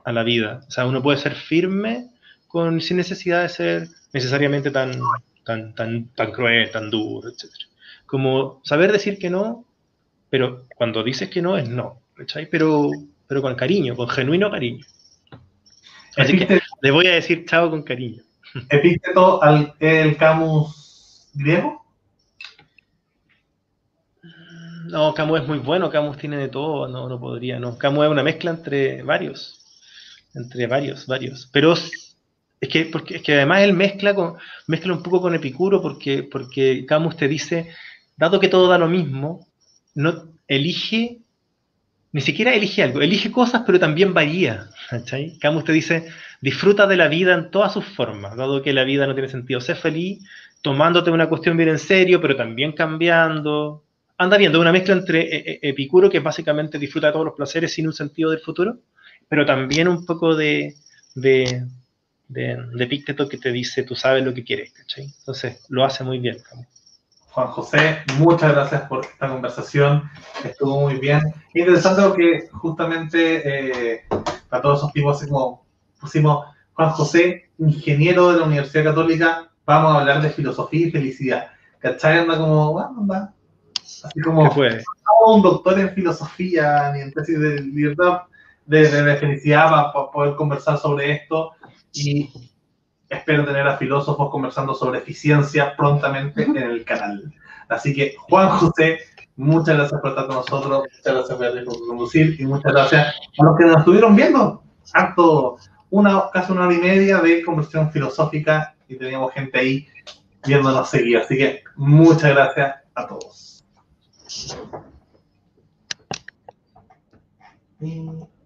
Speaker 3: a la vida. O sea, uno puede ser firme con, sin necesidad de ser necesariamente tan, tan, tan, tan cruel, tan duro, etc. Como saber decir que no, pero cuando dices que no es no, ¿cachai? Pero, pero con cariño, con genuino cariño. Así que le voy a decir chao con cariño.
Speaker 1: ¿Epíteto al el Camus griego?
Speaker 3: No, Camus es muy bueno, Camus tiene de todo, no, no podría, no. Camus es una mezcla entre varios, entre varios, varios. Pero es que, porque, es que además él mezcla, con, mezcla un poco con Epicuro porque, porque Camus te dice, dado que todo da lo mismo, no elige, ni siquiera elige algo, elige cosas pero también varía. ¿cachai? Camus te dice, disfruta de la vida en todas sus formas, dado que la vida no tiene sentido. Sé feliz tomándote una cuestión bien en serio, pero también cambiando. Anda viendo una mezcla entre e, e, Epicuro, que básicamente disfruta de todos los placeres sin un sentido del futuro, pero también un poco de, de de, de que te dice, tú sabes lo que quieres, ¿cachai? Entonces, lo hace muy bien.
Speaker 1: Juan José, muchas gracias por esta conversación, estuvo muy bien. Interesante porque justamente eh, para todos esos tipos, así como pusimos Juan José, ingeniero de la Universidad Católica, vamos a hablar de filosofía y felicidad. ¿Cachai? Anda como, bueno, anda. Así como, no un doctor en filosofía ni en tesis de libertad, de, de, de felicidad para poder conversar sobre esto y espero tener a filósofos conversando sobre eficiencia prontamente en el canal. Así que, Juan José, muchas gracias por estar con nosotros, muchas gracias Beatriz por conducir y muchas gracias a los que nos estuvieron viendo. Harto, una, casi una hora y media de conversión filosófica y teníamos gente ahí viéndonos seguir. Así que, muchas gracias a todos.